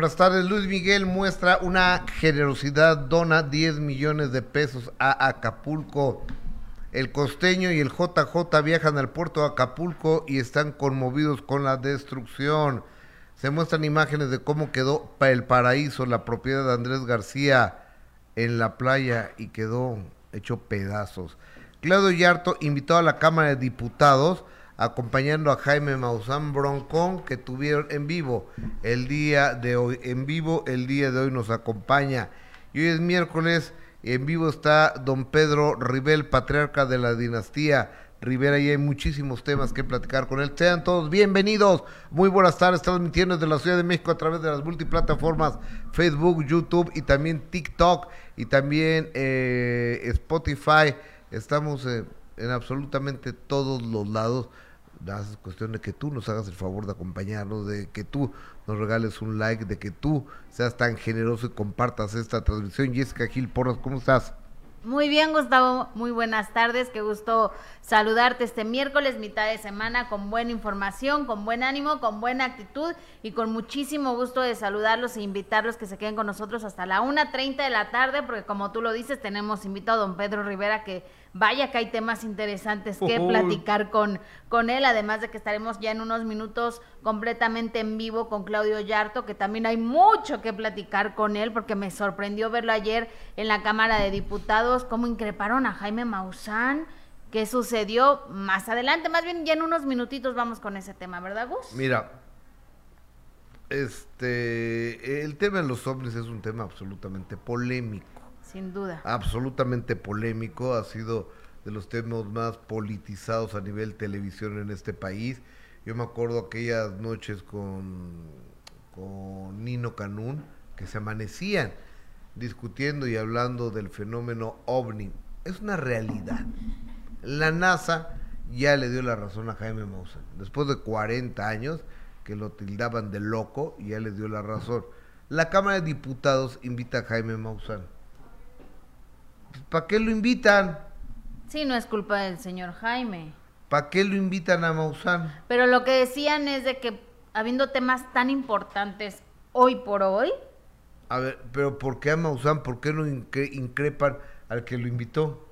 Buenas tardes, Luis Miguel muestra una generosidad, dona 10 millones de pesos a Acapulco. El costeño y el JJ viajan al puerto de Acapulco y están conmovidos con la destrucción. Se muestran imágenes de cómo quedó el paraíso, la propiedad de Andrés García en la playa y quedó hecho pedazos. Claudio Yarto invitó a la Cámara de Diputados acompañando a Jaime Maussan Broncón que tuvieron en vivo el día de hoy. En vivo el día de hoy nos acompaña. Y hoy es miércoles, en vivo está don Pedro Ribel, patriarca de la dinastía Rivera y hay muchísimos temas que platicar con él. Sean todos bienvenidos. Muy buenas tardes. Transmitiendo desde la Ciudad de México a través de las multiplataformas Facebook, YouTube y también TikTok y también eh, Spotify. Estamos en absolutamente todos los lados es cuestión de que tú nos hagas el favor de acompañarnos, de que tú nos regales un like, de que tú seas tan generoso y compartas esta transmisión. Jessica Gil Porras, ¿cómo estás? Muy bien, Gustavo. Muy buenas tardes. Qué gusto saludarte este miércoles, mitad de semana, con buena información, con buen ánimo, con buena actitud y con muchísimo gusto de saludarlos e invitarlos que se queden con nosotros hasta la 1.30 de la tarde, porque como tú lo dices, tenemos invitado a don Pedro Rivera que Vaya que hay temas interesantes que platicar con, con él, además de que estaremos ya en unos minutos completamente en vivo con Claudio Yarto, que también hay mucho que platicar con él, porque me sorprendió verlo ayer en la Cámara de Diputados, cómo increparon a Jaime Maussan. ¿Qué sucedió más adelante? Más bien ya en unos minutitos vamos con ese tema, ¿verdad, Gus? Mira, este, el tema de los hombres es un tema absolutamente polémico. Sin duda. Absolutamente polémico, ha sido de los temas más politizados a nivel televisión en este país. Yo me acuerdo aquellas noches con, con Nino Canún, que se amanecían discutiendo y hablando del fenómeno ovni. Es una realidad. La NASA ya le dio la razón a Jaime Maussan. Después de 40 años que lo tildaban de loco, ya le dio la razón. La Cámara de Diputados invita a Jaime Maussan ¿Para qué lo invitan? Sí, no es culpa del señor Jaime. ¿Para qué lo invitan a Maussan? Pero lo que decían es de que habiendo temas tan importantes hoy por hoy. A ver, pero ¿por qué a Maussan? ¿Por qué no increpan al que lo invitó?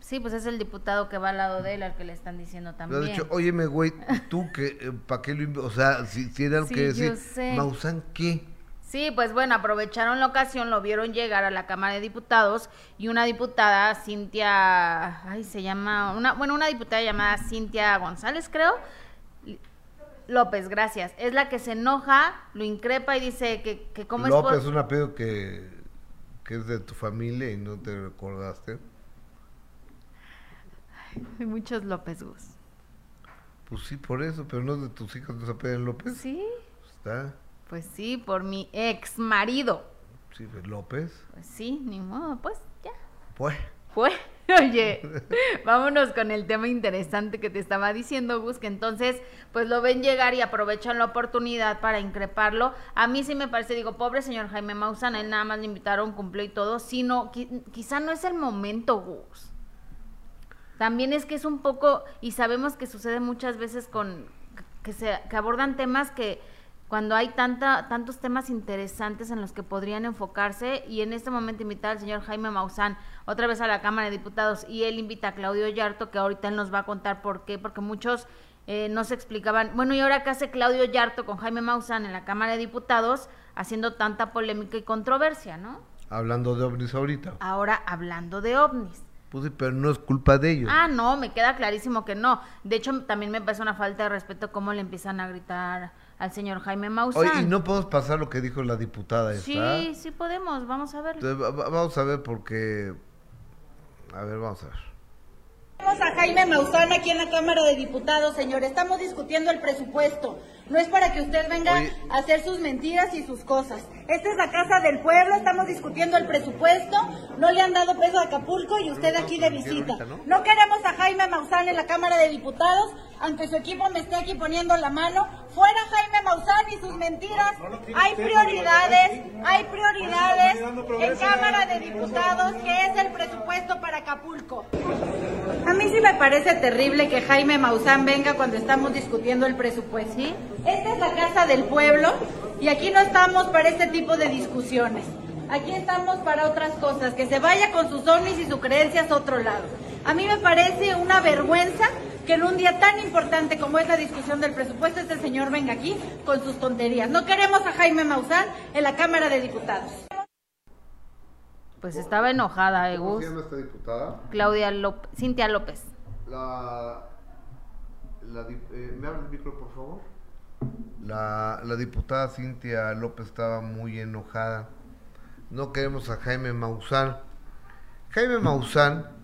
Sí, pues es el diputado que va al lado de él al que le están diciendo también. De hecho, óyeme, güey, tú que, eh, ¿para qué lo invitó? O sea, si, si era que decir, ¿Maussan qué? Sí, pues bueno, aprovecharon la ocasión, lo vieron llegar a la Cámara de Diputados y una diputada, Cintia, ay, se llama, una, bueno, una diputada llamada Cintia González, creo. López, gracias. Es la que se enoja, lo increpa y dice que, que cómo López es... López, un apellido que, que es de tu familia y no te recordaste. hay muchos López, Gus. Pues sí, por eso, pero no de tus hijos no se apellidan López. Sí. Está. Pues sí, por mi ex marido. Sí, pues López. Pues sí, ni modo, pues ya. Pues. Fue. Oye, vámonos con el tema interesante que te estaba diciendo, Gus, que entonces, pues lo ven llegar y aprovechan la oportunidad para increparlo. A mí sí me parece, digo, pobre señor Jaime Maussan, él nada más le invitaron, cumplió y todo, sino, quizá no es el momento, Gus. También es que es un poco, y sabemos que sucede muchas veces con, que se, que abordan temas que cuando hay tanta, tantos temas interesantes en los que podrían enfocarse y en este momento invitar al señor Jaime Maussan otra vez a la Cámara de Diputados y él invita a Claudio Yarto, que ahorita él nos va a contar por qué, porque muchos eh, no se explicaban, bueno, ¿y ahora qué hace Claudio Yarto con Jaime Maussan en la Cámara de Diputados haciendo tanta polémica y controversia, ¿no? Hablando de ovnis ahorita. Ahora hablando de ovnis. Pues sí, pero no es culpa de ellos. Ah, no, me queda clarísimo que no. De hecho, también me parece una falta de respeto cómo le empiezan a gritar al señor Jaime Maussan. Oye, y no podemos pasar lo que dijo la diputada esta. Sí, sí podemos, vamos a ver. Vamos a ver porque... A ver, vamos a ver. Vamos a Jaime Maussan aquí en la Cámara de Diputados, señor. Estamos discutiendo el presupuesto. No es para que usted venga a hacer sus mentiras y sus cosas. Esta es la casa del pueblo, estamos discutiendo el presupuesto. No le han dado peso a Acapulco y usted aquí de visita. ¿no? queremos a Jaime Maussan en la Cámara de Diputados, aunque su equipo me esté aquí poniendo la mano. Fuera Jaime Maussan y sus mentiras. Hay prioridades, hay prioridades en Cámara de Diputados, que es el presupuesto para Acapulco. A mí sí me parece terrible que Jaime Maussan venga cuando estamos discutiendo el presupuesto. ¿sí? Esta es la casa del pueblo Y aquí no estamos para este tipo de discusiones. Aquí estamos para otras cosas, que se vaya con sus ovnis y sus creencias a otro lado. A mí me parece una vergüenza que en un día tan importante como es la discusión del presupuesto, este señor venga aquí con sus tonterías. No queremos a Jaime Maussan en la Cámara de Diputados. Pues estaba enojada, ¿eh, ¿Cómo se llama esta diputada? Claudia López, Cintia López. La, la eh, ¿Me habla el micro, por favor? La, la diputada Cintia López estaba muy enojada. No queremos a Jaime Maussan. Jaime Maussan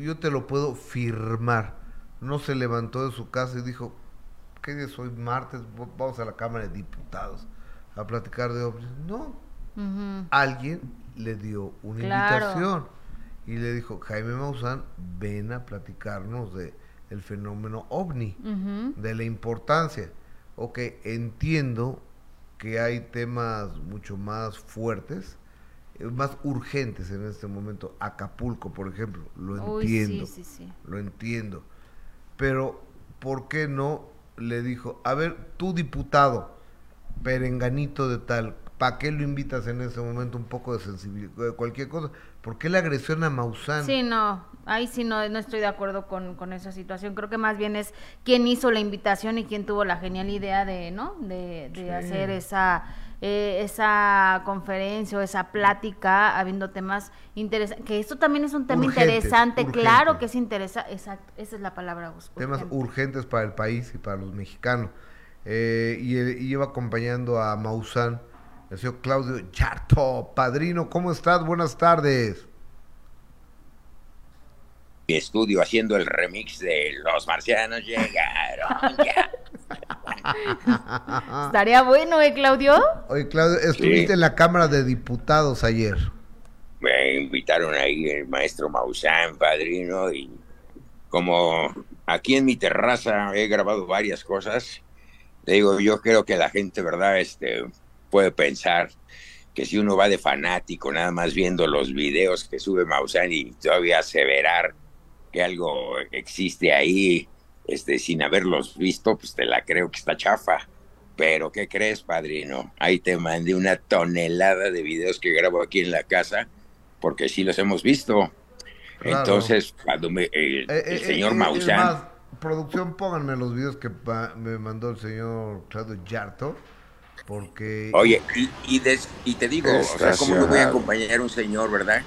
yo te lo puedo firmar. No se levantó de su casa y dijo, ¿qué día es hoy? Martes, vamos a la Cámara de Diputados a platicar de ovnis. No. Alguien le dio una invitación y le dijo, Jaime Maussan, ven a platicarnos de el fenómeno ovni, de la importancia. Ok, entiendo que hay temas mucho más fuertes, más urgentes en este momento. Acapulco, por ejemplo, lo entiendo. Lo entiendo. Pero, ¿por qué no le dijo, a ver, tú diputado, perenganito de tal, ¿para qué lo invitas en ese momento un poco de sensibilidad, cualquier cosa? ¿Por qué la agresión a Maussan? Sí, no, ahí sí no, no estoy de acuerdo con, con, esa situación. Creo que más bien es quién hizo la invitación y quién tuvo la genial idea de, ¿no? De, de hacer esa eh, esa conferencia o esa plática habiendo temas interesantes, que esto también es un tema interesante, claro que es interesante, exacto, esa es la palabra. Temas urgentes para el país y para los mexicanos. Eh, y, y, iba acompañando a Maussan, el señor Claudio Charto, padrino, ¿cómo estás? Buenas tardes estudio haciendo el remix de Los Marcianos llegaron Estaría bueno, ¿eh, Claudio? Oye, Claudio, estuviste en la Cámara de Diputados ayer. Me invitaron ahí el maestro Maussan, padrino, y como aquí en mi terraza he grabado varias cosas, te digo, yo creo que la gente, ¿verdad? Este, puede pensar que si uno va de fanático, nada más viendo los videos que sube Maussan y todavía aseverar que algo existe ahí, este, sin haberlos visto, pues te la creo que está chafa. Pero, ¿qué crees, padrino? Ahí te mandé una tonelada de videos que grabo aquí en la casa, porque sí los hemos visto. Entonces, cuando me, el, eh, eh, señor eh, producción, pónganme los videos que me mandó el señor Claudio Yarto, porque... Oye, y, y, te digo, o sea, ¿cómo me voy a acompañar un señor, verdad?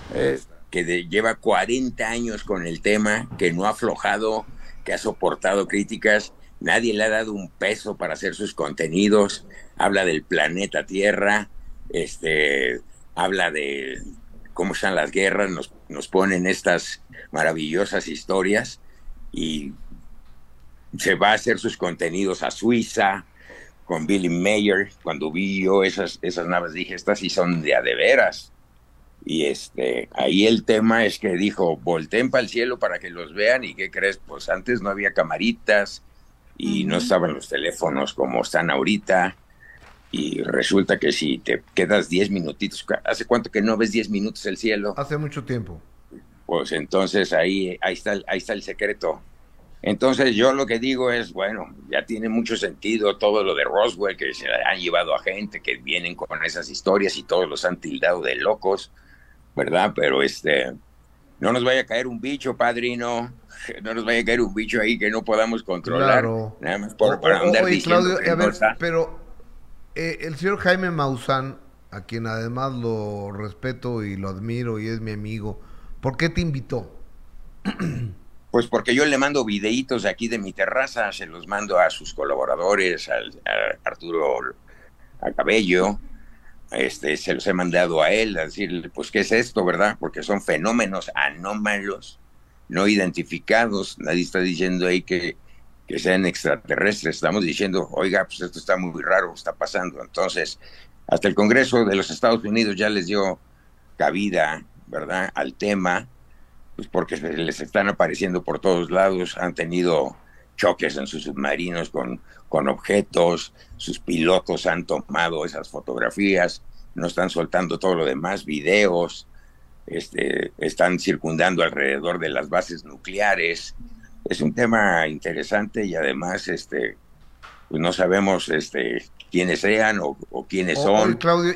Que lleva 40 años con el tema, que no ha aflojado, que ha soportado críticas, nadie le ha dado un peso para hacer sus contenidos, habla del planeta Tierra, este, habla de cómo están las guerras, nos, nos ponen estas maravillosas historias y se va a hacer sus contenidos a Suiza con Billy Mayer. Cuando vi yo esas, esas naves dije, estas sí son de a de veras. Y este, ahí el tema es que dijo, volteen para el cielo para que los vean y qué crees, pues antes no había camaritas y no estaban los teléfonos como están ahorita. Y resulta que si te quedas 10 minutitos, ¿hace cuánto que no ves 10 minutos el cielo? Hace mucho tiempo. Pues entonces ahí, ahí, está, ahí está el secreto. Entonces yo lo que digo es, bueno, ya tiene mucho sentido todo lo de Roswell, que se han llevado a gente que vienen con esas historias y todos los han tildado de locos. ¿Verdad? Pero este, no nos vaya a caer un bicho, padrino, no nos vaya a caer un bicho ahí que no podamos controlar. Nada más por, andar diciendo pero eh, el señor Jaime Maussan, a quien además lo respeto y lo admiro y es mi amigo, ¿por qué te invitó? Pues porque yo le mando videitos aquí de mi terraza, se los mando a sus colaboradores, al, a Arturo a Cabello, este, se los he mandado a él a decirle, pues, ¿qué es esto, verdad? Porque son fenómenos anómalos, no identificados. Nadie está diciendo ahí que, que sean extraterrestres. Estamos diciendo, oiga, pues esto está muy raro, está pasando. Entonces, hasta el Congreso de los Estados Unidos ya les dio cabida, ¿verdad?, al tema, pues porque les están apareciendo por todos lados, han tenido choques en sus submarinos con, con objetos, sus pilotos han tomado esas fotografías, no están soltando todo lo demás, videos, este, están circundando alrededor de las bases nucleares. Es un tema interesante y además este, pues no sabemos este, quiénes sean o, quiénes son. Claudio,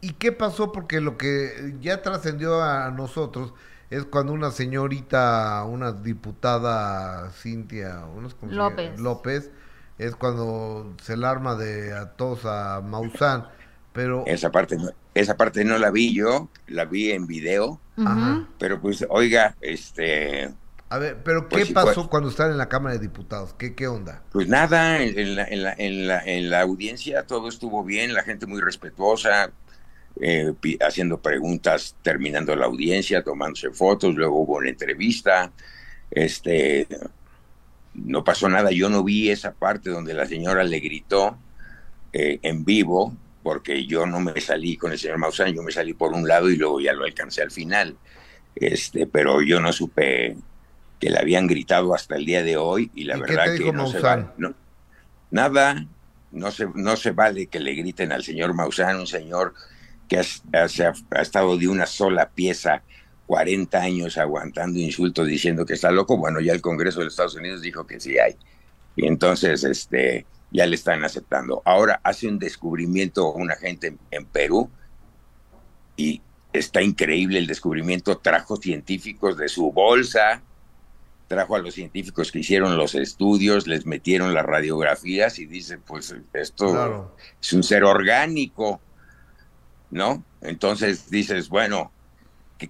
¿y, qué pasó? Porque lo que ya trascendió a nosotros es cuando una señorita, una diputada Cintia López. López, es cuando se la arma de atos a Maussan, pero... Esa parte, no, esa parte no la vi yo, la vi en video, pero pues, oiga, este... A ver, pero ¿qué pues pasó cuando estaban en la Cámara de Diputados? ¿Qué, qué onda? Pues nada, en, la, en, la, en, la, en la audiencia todo estuvo bien, la gente muy respetuosa, eh, haciendo preguntas, terminando la audiencia, tomándose fotos, luego hubo una entrevista, este, no pasó nada, yo no vi esa parte donde la señora le gritó eh, en vivo, porque yo no me salí con el señor Maussan, yo me salí por un lado y luego ya lo alcancé al final, este, pero yo no supe que le habían gritado hasta el día de hoy y la verdad que no se vale, nada, no se, no se vale que le griten al señor Maussan, un señor que ha, estado de una sola pieza 40 años aguantando insultos diciendo que está loco, bueno, ya el Congreso de los Estados Unidos dijo que sí hay. Y entonces este, ya le están aceptando. Ahora hace un descubrimiento una gente en, Perú y está increíble el descubrimiento. Trajo científicos de su bolsa, trajo a los científicos que hicieron los estudios, les metieron las radiografías y dice, pues esto es un ser orgánico. ¿No? Entonces dices, bueno,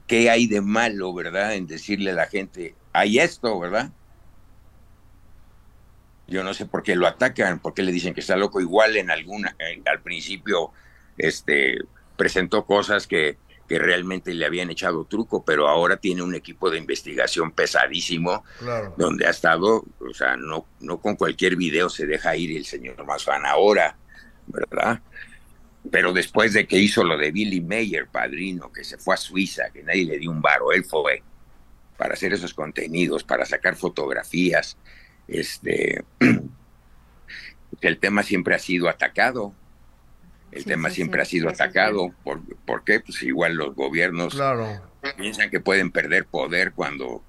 ¿qué, hay de malo, verdad, en decirle a la gente, hay esto, verdad? Yo no sé por qué lo atacan, por qué le dicen que está loco. Igual en alguna, al principio, este, presentó cosas que, que realmente le habían echado truco, pero ahora tiene un equipo de investigación pesadísimo, donde ha estado, o sea, no, no con cualquier video se deja ir el señor Mazán ahora, ¿verdad? Pero después de que hizo lo de Billy Mayer, padrino, que se fue a Suiza, que nadie le dio un varo, él fue para hacer esos contenidos, para sacar fotografías, este, el tema siempre ha sido atacado. El tema siempre ha sido atacado. ¿Por, qué? Pues igual los gobiernos piensan que pueden perder poder cuando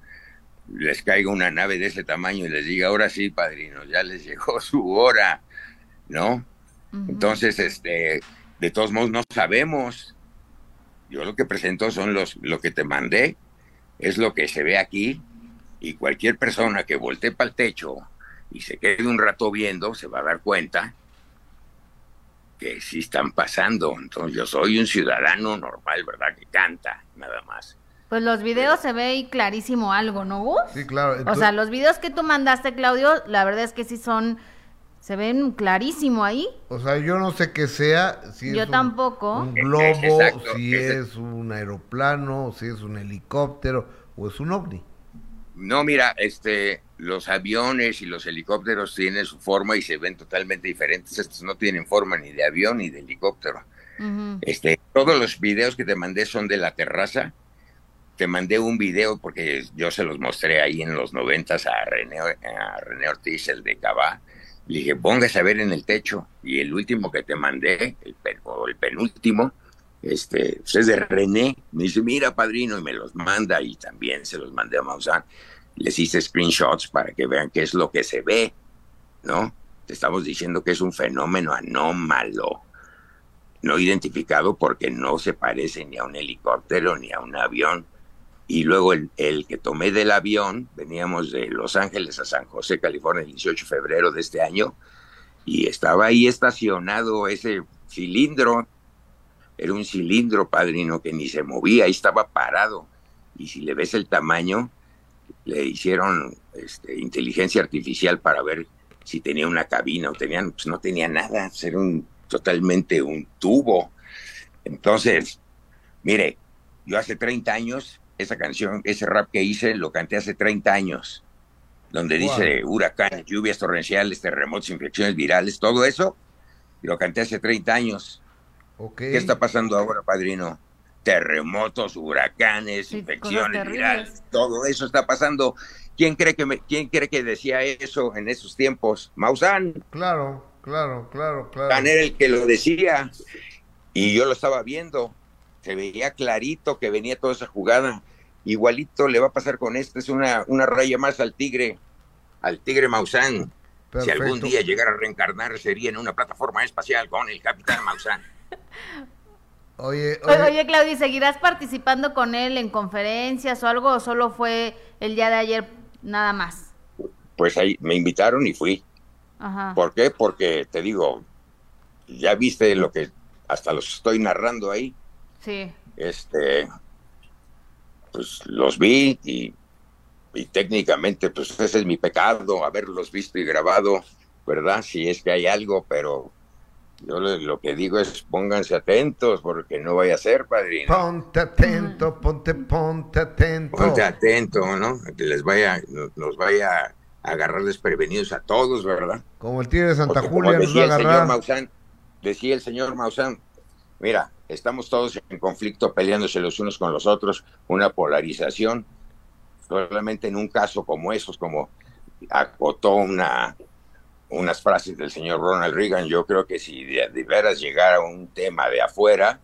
les caiga una nave de ese tamaño y les diga, ahora sí, padrino, ya les llegó su hora, ¿no? Entonces, este, de todos modos, no sabemos. Yo lo que presento son los, lo que te mandé, es lo que se ve aquí, y cualquier persona que voltee para el techo y se quede un rato viendo, se va a dar cuenta que sí están pasando. Entonces yo soy un ciudadano normal, ¿verdad? Que canta, nada más. Pues los videos se ve clarísimo algo, ¿no, Gus? Sí, claro. O sea, los videos que tú mandaste, Claudio, la verdad es que sí son se ven clarísimo ahí. O sea, yo no sé qué sea. Si yo tampoco. Un globo, si es un aeroplano, si es un helicóptero o es un ovni. No, mira, este, los aviones y los helicópteros tienen su forma y se ven totalmente diferentes. Estos no tienen forma ni de avión ni de helicóptero. Este, todos los videos que te mandé son de la terraza. Te mandé un video porque yo se los mostré ahí en los noventas a René, a René Ortiz, el de Cabá le dije, póngase a ver en el techo. Y el último que te mandé, el, o el penúltimo, este, pues es de René. Me dice, mira, padrino, y me los manda. Y también se los mandé a Maussan. Les hice screenshots para que vean qué es lo que se ve, ¿no? Te estamos diciendo que es un fenómeno anómalo, no identificado porque no se parece ni a un helicóptero ni a un avión y luego el, que tomé del avión, veníamos de Los Ángeles a San José, California, el 18 de febrero de este año, y estaba ahí estacionado ese cilindro, era un cilindro, padrino, que ni se movía, ahí estaba parado, y si le ves el tamaño, le hicieron este, inteligencia artificial para ver si tenía una cabina o tenían, pues no tenía nada, era un, totalmente un tubo. Entonces, mire, yo hace 30 años esa canción, ese rap que hice, lo canté hace 30 años, donde dice huracán, lluvias torrenciales, terremotos, infecciones virales, todo eso, lo canté hace 30 años. ¿Qué está pasando ahora, padrino? Terremotos, huracanes, infecciones virales, todo eso está pasando. ¿Quién cree que me, quién cree que decía eso en esos tiempos? Maussan. Claro, claro, claro, claro. era el que lo decía y yo lo estaba viendo se veía clarito que venía toda esa jugada. Igualito le va a pasar con este, es una, una raya más al tigre, al tigre Maussan. Si algún día llegara a reencarnar, sería en una plataforma espacial con el Capitán Maussan. Oye, oye, Claudia, ¿seguirás participando con él en conferencias o algo o solo fue el día de ayer nada más? Pues ahí me invitaron y fui. Ajá. ¿Por qué? Porque te digo, ya viste lo que hasta los estoy narrando ahí. Sí. Este, pues los vi y, y técnicamente, pues ese es mi pecado, haberlos visto y grabado, ¿verdad? Si es que hay algo, pero yo lo, que digo es pónganse atentos porque no vaya a ser, padrino. Ponte atento, ponte, ponte atento. Ponte atento, ¿no? Que les vaya, nos, vaya a agarrar desprevenidos a todos, ¿verdad? Como el tío de Santa Julia nos va a agarrar. Señor decía el señor Maussan, mira, estamos todos en conflicto peleándose los unos con los otros, una polarización, solamente en un caso como esos, como acotó una unas frases del señor Ronald Reagan, yo creo que si de, veras llegara un tema de afuera,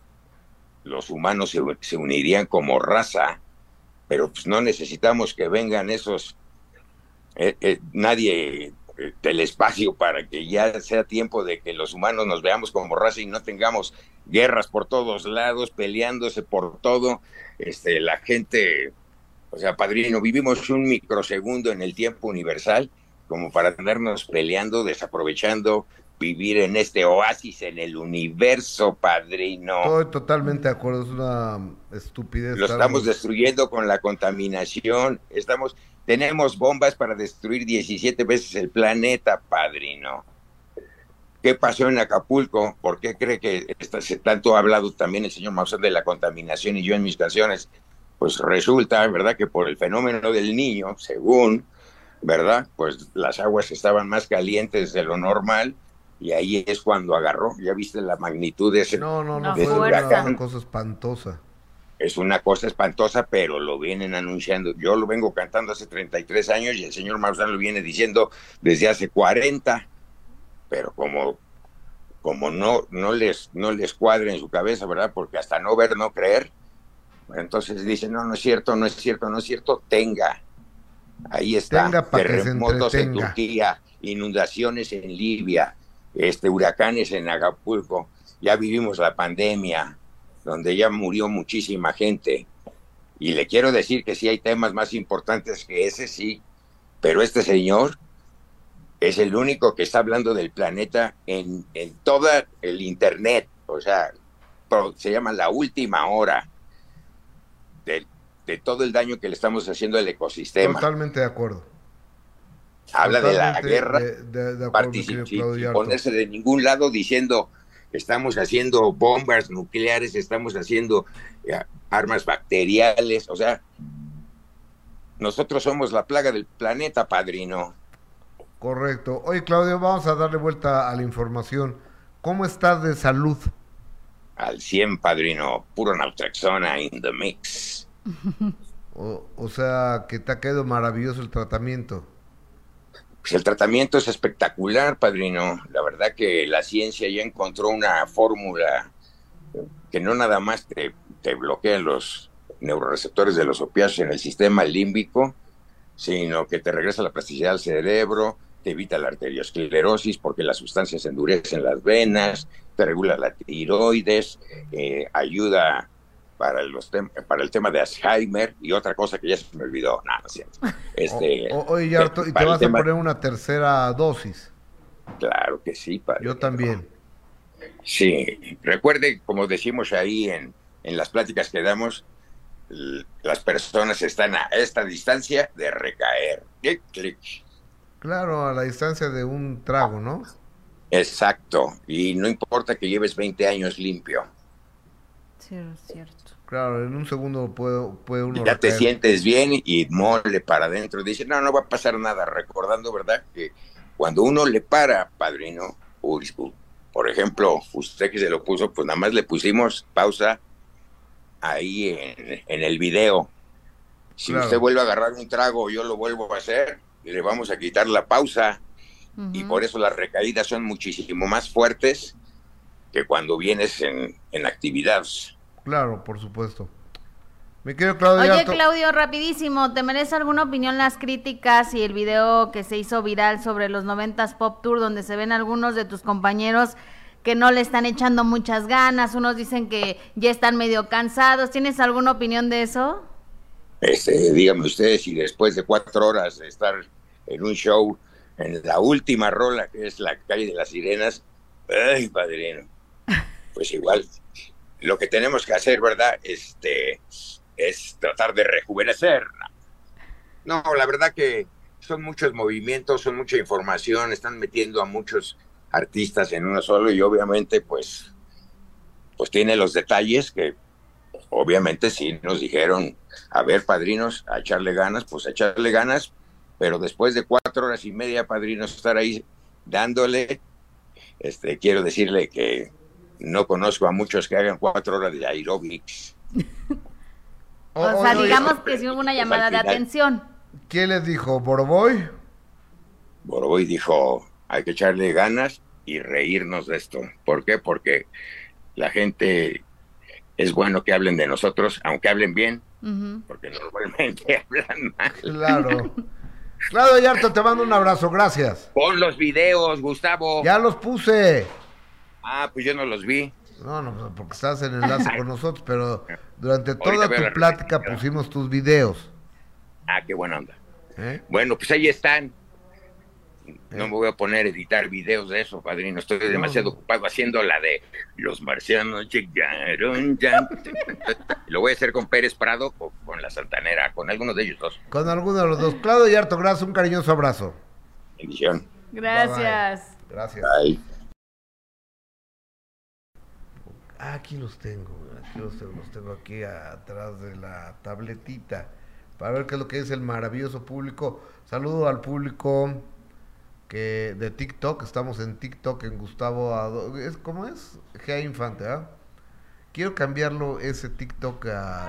los humanos se, unirían como raza, pero pues no necesitamos que vengan esos, eh, eh, nadie del espacio para que ya sea tiempo de que los humanos nos veamos como raza y no tengamos guerras por todos lados, peleándose por todo, este, la gente, o sea, padrino, vivimos un microsegundo en el tiempo universal como para tenernos peleando, desaprovechando vivir en este oasis en el universo, padrino. Estoy totalmente de acuerdo, es una estupidez. Lo estamos destruyendo con la contaminación, estamos, tenemos bombas para destruir 17 veces el planeta, padrino. ¿Qué pasó en Acapulco? ¿Por qué cree que tanto ha hablado también el señor Maussan de la contaminación y yo en mis canciones? Pues resulta, ¿verdad?, que por el fenómeno del niño, según ¿verdad? Pues las aguas estaban más calientes de lo normal y ahí es cuando agarró. ¿Ya viste la magnitud de ese, no, no, no, fue una cosa espantosa. Es una cosa espantosa, pero lo vienen anunciando. Yo lo vengo cantando hace 33 años y el señor Maussan lo viene diciendo desde hace 40, pero como como no no les no les cuadra en su cabeza, ¿verdad? Porque hasta no ver, no creer. Entonces dicen, no, no es cierto, no es cierto, no es cierto, tenga Ahí está, terremotos en Turquía, inundaciones en Libia, este huracanes en Acapulco. Ya vivimos la pandemia, donde ya murió muchísima gente. Y le quiero decir que sí hay temas más importantes que ese, sí, pero este señor es el único que está hablando del planeta en, en todo el Internet, o sea, se llama la última hora del, de todo el daño que le estamos haciendo al ecosistema. Totalmente de acuerdo. Habla de la guerra, de, ponerse de ningún lado diciendo estamos haciendo bombas nucleares, estamos haciendo eh, armas bacteriales, o sea, nosotros somos la plaga del planeta, padrino. Correcto. Oye, Claudio, vamos a darle vuelta a la información. ¿Cómo estás de salud? Al 100, padrino. Puro naltrexona in the mix. O, sea, que te ha quedado maravilloso el tratamiento. Pues el tratamiento es espectacular, padrino. La verdad que la ciencia ya encontró una fórmula que no nada más te, te bloquea los neuroreceptores de los opiáceos en el sistema límbico, sino que te regresa la plasticidad al cerebro, te evita la arteriosclerosis porque las sustancias endurecen las venas, te regula la tiroides, eh, ayuda para, los para el tema de Alzheimer y otra cosa que ya se me olvidó. Nada, no, Este, oye, ¿y te vas a poner una tercera dosis? Claro que sí, padre. Yo también. Sí, recuerde, como decimos ahí en, en las pláticas que damos, las personas están a esta distancia de recaer. Claro, a la distancia de un trago, ¿no? Exacto, y no importa que lleves 20 años limpio. Sí, es cierto. Claro, en un segundo puede, puede uno. Ya te sientes bien y mole para adentro. Dice, no, no va a pasar nada. Recordando, ¿verdad? Que cuando uno le para, padrino, por ejemplo, usted que se lo puso, pues nada más le pusimos pausa ahí en, el video. Si usted vuelve a agarrar un trago, yo lo vuelvo a hacer, le vamos a quitar la pausa. Y por eso las recaídas son muchísimo más fuertes que cuando vienes en, en actividad. Claro, por supuesto. Claudio. Oye, Claudio, rapidísimo, ¿te merece alguna opinión las críticas y el video que se hizo viral sobre los 90s Pop Tour, donde se ven algunos de tus compañeros que no le están echando muchas ganas, unos dicen que ya están medio cansados. ¿Tienes alguna opinión de eso? Este, díganme ustedes si después de cuatro horas de estar en un show, en la última rola, que es la calle de las sirenas, ay, padrino, pues igual, lo que tenemos que hacer, ¿verdad? Este, es tratar de rejuvenecer. No, la verdad que son muchos movimientos, son mucha información, están metiendo a muchos artistas en uno solo y obviamente pues pues tiene los detalles que obviamente sí nos dijeron, a ver padrinos, a echarle ganas, pues a echarle ganas, pero después de cuatro horas y media padrinos estar ahí dándole, este quiero decirle que no conozco a muchos que hagan cuatro horas de aerobics. o sea, digamos que sí hubo una llamada de atención. ¿Quién les dijo? ¿Boroboy? Boroboy dijo, hay que echarle ganas y reírnos de esto. ¿Por qué? Porque la gente es bueno que hablen de nosotros, aunque hablen bien, porque normalmente hablan mal. Claro. Claro, Yarto, te mando un abrazo, gracias. Pon los videos, Gustavo. Ya los puse. Ah, pues yo no los vi. No, no, porque estás en enlace con nosotros, pero durante toda tu plática pusimos tus videos. Ah, qué buena onda. ¿Eh? Bueno, pues ahí están. No me voy a poner a editar videos de eso, padrino. Estoy demasiado ocupado haciendo la de los marcianos llegaron ya. Lo voy a hacer con Pérez Prado o con la Santanera, con alguno de ellos dos. Con alguno de los dos. Claudio y Harto, gracias, un cariñoso abrazo. Bendición. Gracias. Gracias. Aquí los tengo, aquí los tengo, aquí atrás de la tabletita para ver qué es lo que es el maravilloso público. Saludo al público que de TikTok, estamos en TikTok en Gustavo ¿es, ¿cómo es? G.A. Infante, ¿ah? Quiero cambiarlo ese TikTok a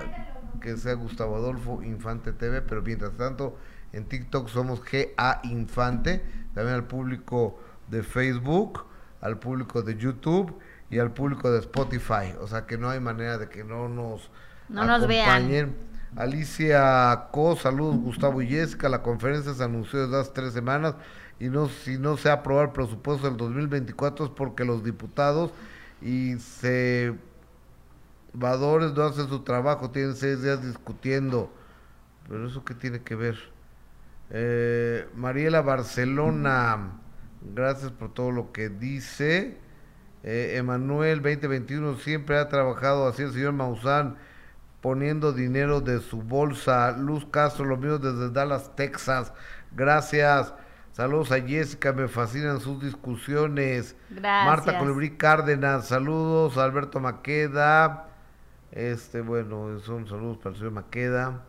que sea Gustavo Adolfo Infante TV, pero mientras tanto en TikTok somos G.A. Infante, también al público de Facebook, al público de YouTube y al público de Spotify, o sea que no hay manera de que no nos no nos vean. Alicia Co, saludos Gustavo y Jessica, la conferencia se anunció desde hace tres semanas y no si no se aprueba el presupuesto del 2024 es porque los diputados y senadores no hacen su trabajo, tienen seis días discutiendo. Pero eso qué tiene que ver. Eh, Mariela Barcelona, gracias por todo lo que dice. Eh, Emanuel 2021 siempre ha trabajado así el señor Maussan poniendo dinero de su bolsa. Luz Castro, lo mío desde Dallas, Texas. Gracias. Saludos a Jessica, me fascinan sus discusiones. Gracias. Marta Colibrí Cárdenas, saludos. Alberto Maqueda, este, bueno, son saludos para el señor Maqueda.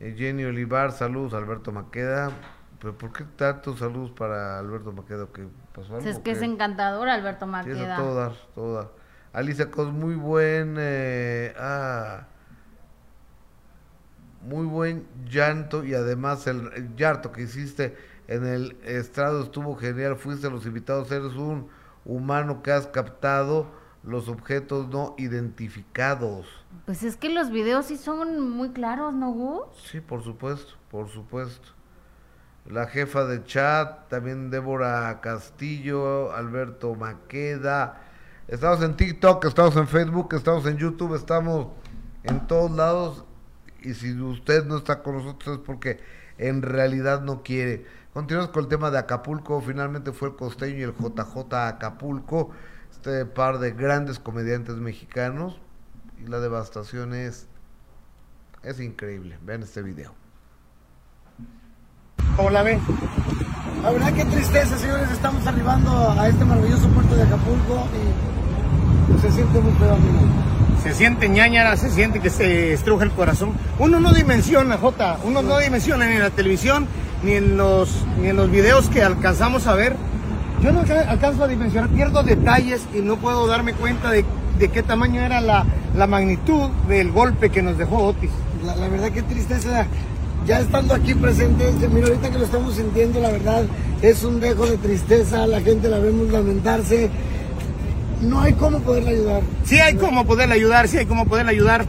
Eh, Jenny Olivar, saludos. Alberto Maqueda. ¿Pero por qué tantos saludos para Alberto Maqueda? ¿Qué pasó Es que es encantador, Alberto Maqueda. Sí, todas, todas. Alicia Cos, muy buen. Eh, ah, muy buen llanto y además el, el llanto que hiciste en el estrado estuvo genial, fuiste a los invitados, eres un humano que has captado los objetos no identificados. Pues es que los videos sí son muy claros, ¿no, Gus? Sí, por supuesto, por supuesto. La jefa de chat, también Débora Castillo, Alberto Maqueda. Estamos en TikTok, estamos en Facebook, estamos en YouTube, estamos en todos lados. Y si usted no está con nosotros es porque en realidad no quiere. Continuamos con el tema de Acapulco. Finalmente fue el costeño y el JJ Acapulco. Este par de grandes comediantes mexicanos. Y la devastación es, es increíble. Vean este video. ¿Cómo la ven? La verdad que tristeza, señores. Estamos arribando a este maravilloso puerto de Acapulco y se siente muy feo, Se siente ñañara, se siente que se estruja el corazón. Uno no dimensiona, Jota, uno no dimensiona ni en la televisión ni en los, ni en los videos que alcanzamos a ver. Yo no alcanzo a dimensionar, pierdo detalles y no puedo darme cuenta de, de qué tamaño era la, la, magnitud del golpe que nos dejó Otis. La, la verdad que tristeza, ya estando aquí presentes, mira ahorita que lo estamos sintiendo, la verdad es un dejo de tristeza, la gente la vemos lamentarse. No hay cómo poderle ayudar. Sí hay cómo poderle ayudar, sí hay cómo poderle ayudar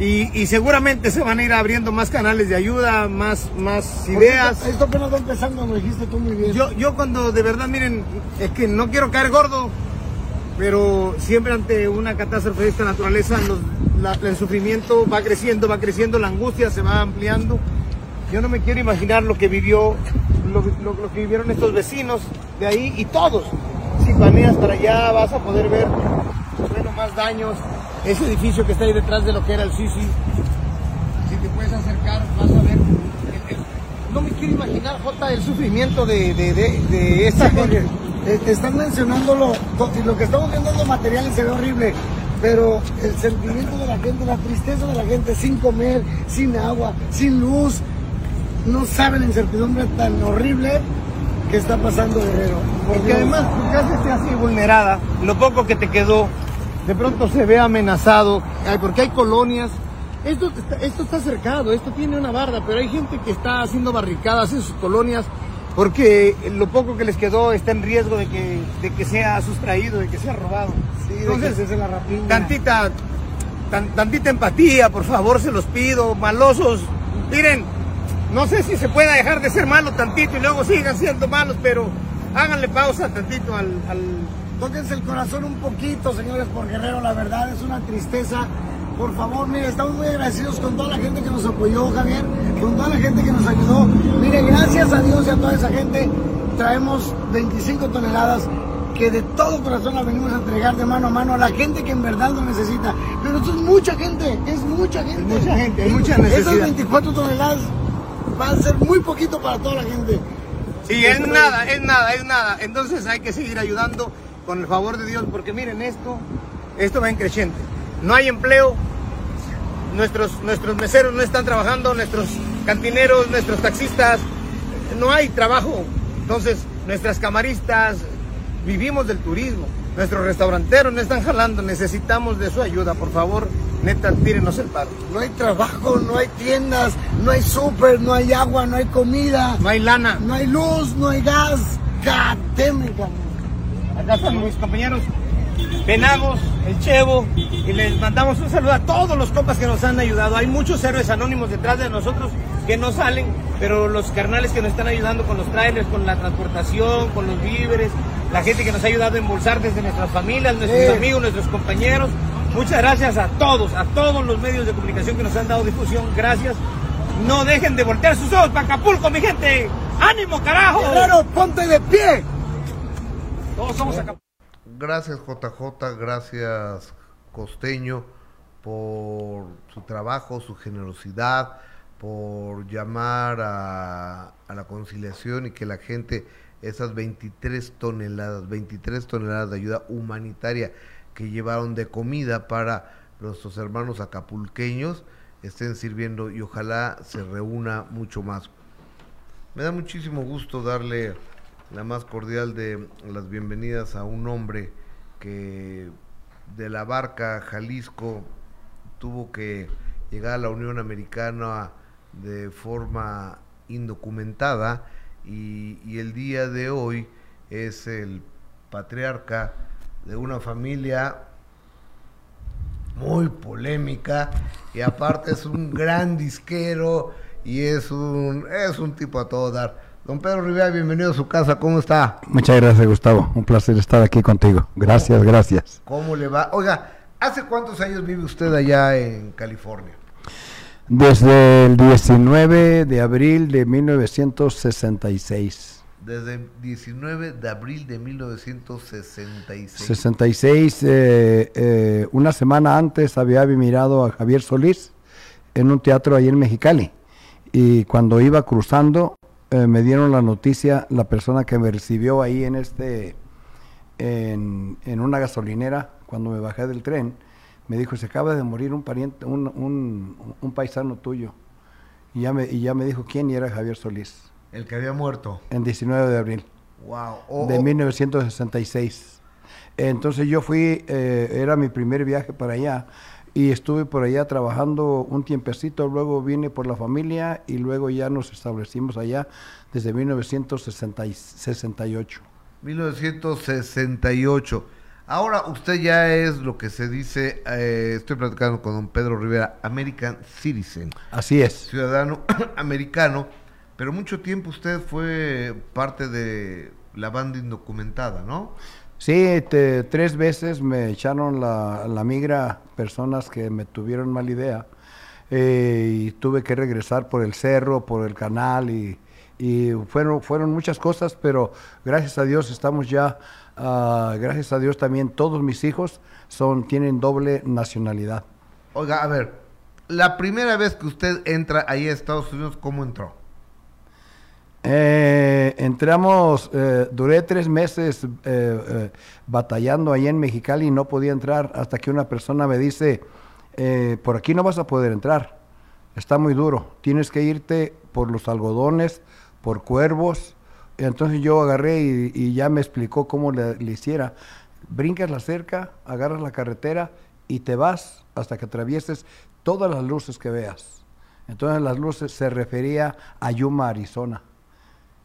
Y, seguramente se van a ir abriendo más canales de ayuda, más, más ideas. Esto, apenas va empezando, me dijiste tú muy bien. Yo, yo cuando de verdad, miren, es que no quiero caer gordo, pero siempre ante una catástrofe de esta naturaleza el sufrimiento va creciendo, va creciendo, la angustia se va ampliando. Yo no me quiero imaginar lo que vivió, lo, lo que vivieron estos vecinos de ahí y todos. Si planeas para allá vas a poder ver bueno, más daños, ese edificio que está ahí detrás de lo que era el Sisi, si te puedes acercar, vas a ver. no me quiero imaginar, Jota, el sufrimiento de, de, de, esta gente. Te, están mencionando lo, lo que estamos viendo en los materiales se ve horrible, pero el sentimiento de la gente, la tristeza de la gente sin comer, sin agua, sin luz, no saben la incertidumbre tan horrible que está pasando Guerrero. Porque además tu casa está así vulnerada, lo poco que te quedó, de pronto se ve amenazado, porque hay colonias. Esto, esto está cercado, esto tiene una barda, pero hay gente que está haciendo barricadas en sus colonias porque lo poco que les quedó está en riesgo de que, de que sea sustraído, de que sea robado. Entonces, es la rapiña. Tantita, tantita empatía, por favor, se los pido, malosos. Miren, no sé si se pueda dejar de ser malo tantito y luego sigan siendo malos, pero háganle pausa tantito al Tóquense el corazón un poquito, señores, por Guerrero, la verdad es una tristeza. Por favor, mire, estamos muy agradecidos con toda la gente que nos apoyó, Javier, con toda la gente que nos ayudó. Mire, gracias a Dios y a toda esa gente, traemos 25 toneladas que de todo corazón las venimos a entregar de mano a mano a la gente que en verdad lo necesita. Pero esto es mucha gente, es mucha gente. mucha gente, hay mucha necesidad. Esas 24 toneladas van a ser muy poquito para toda la gente. Sí, es nada, es nada, es nada. Entonces hay que seguir ayudando con el favor de Dios, porque miren esto, esto va en creciente. No hay empleo, nuestros, nuestros meseros no están trabajando, nuestros cantineros, nuestros taxistas, no hay trabajo. Entonces, nuestras camaristas, vivimos del turismo, nuestros restauranteros no están jalando, necesitamos de su ayuda, por favor, neta, tírenos el paro. No hay trabajo, no hay tiendas, no hay súper, no hay agua, no hay comida. No hay lana. No hay luz, no hay gas. Acá están mis compañeros Penagos, el Chevo, y les mandamos un saludo a todos los compas que nos han ayudado. Hay muchos héroes anónimos detrás de nosotros que no salen, pero los carnales que nos están ayudando con los trailers, con la transportación, con los víveres, la gente que nos ha ayudado a embolsar desde nuestras familias, nuestros amigos, nuestros compañeros. Muchas gracias a todos, a todos los medios de comunicación que nos han dado difusión. Gracias. No dejen de voltear sus ojos para Acapulco, mi gente. ¡Ánimo, carajo! ¡Claro, ponte de pie! Gracias JJ, gracias Costeño por su trabajo, su generosidad, por llamar a, la conciliación y que la gente, esas 23 toneladas, 23 toneladas de ayuda humanitaria que llevaron de comida para nuestros hermanos acapulqueños, estén sirviendo y ojalá se reúna mucho más. Me da muchísimo gusto darle la más cordial de las bienvenidas a un hombre que de la barca Jalisco tuvo que llegar a la Unión Americana de forma indocumentada y, el día de hoy es el patriarca de una familia muy polémica y aparte es un gran disquero y es un es un tipo a todo dar. Don Pedro Rivera, bienvenido a su casa, ¿cómo está? Muchas gracias, Gustavo. Un placer estar aquí contigo. Gracias, gracias. ¿Cómo le va? Oiga, ¿hace cuántos años vive usted allá en California? Desde el 19 de abril de 1966. Desde el 19 de abril de 1966. 66, eh, eh, una semana antes había mirado a Javier Solís en un teatro ahí en Mexicali. Y cuando iba cruzando, eh, me dieron la noticia, la persona que me recibió ahí en este, en, una gasolinera, cuando me bajé del tren, me dijo, se acaba de morir un pariente, un, un, paisano tuyo. Y ya, me, y ya me dijo quién y era Javier Solís. El que había muerto. En 19 de abril. Wow. de 1966. Entonces yo fui, eh, era mi primer viaje para allá y estuve por allá trabajando un tiempecito, luego vine por la familia y luego ya nos establecimos allá desde 1968. 1968. Ahora usted ya es lo que se dice, eh, estoy platicando con don Pedro Rivera, American Citizen. Así es. Ciudadano americano, pero mucho tiempo usted fue parte de la banda indocumentada, ¿no? Sí, tres veces me echaron la, la, migra personas que me tuvieron mala idea eh, y tuve que regresar por el cerro, por el canal y, y fueron, fueron muchas cosas, pero gracias a Dios estamos ya Ah, gracias a Dios también todos mis hijos son, tienen doble nacionalidad. Oiga, a ver, la primera vez que usted entra ahí a Estados Unidos, ¿cómo entró? Eh, entramos, eh, duré tres meses eh, batallando ahí en Mexicali y no podía entrar hasta que una persona me dice, por aquí no vas a poder entrar, está muy duro, tienes que irte por los algodones, por cuervos, entonces yo agarré y, ya me explicó cómo le, hiciera. Brincas la cerca, agarras la carretera y te vas hasta que atravieses todas las luces que veas. Entonces las luces se refería a Yuma, Arizona.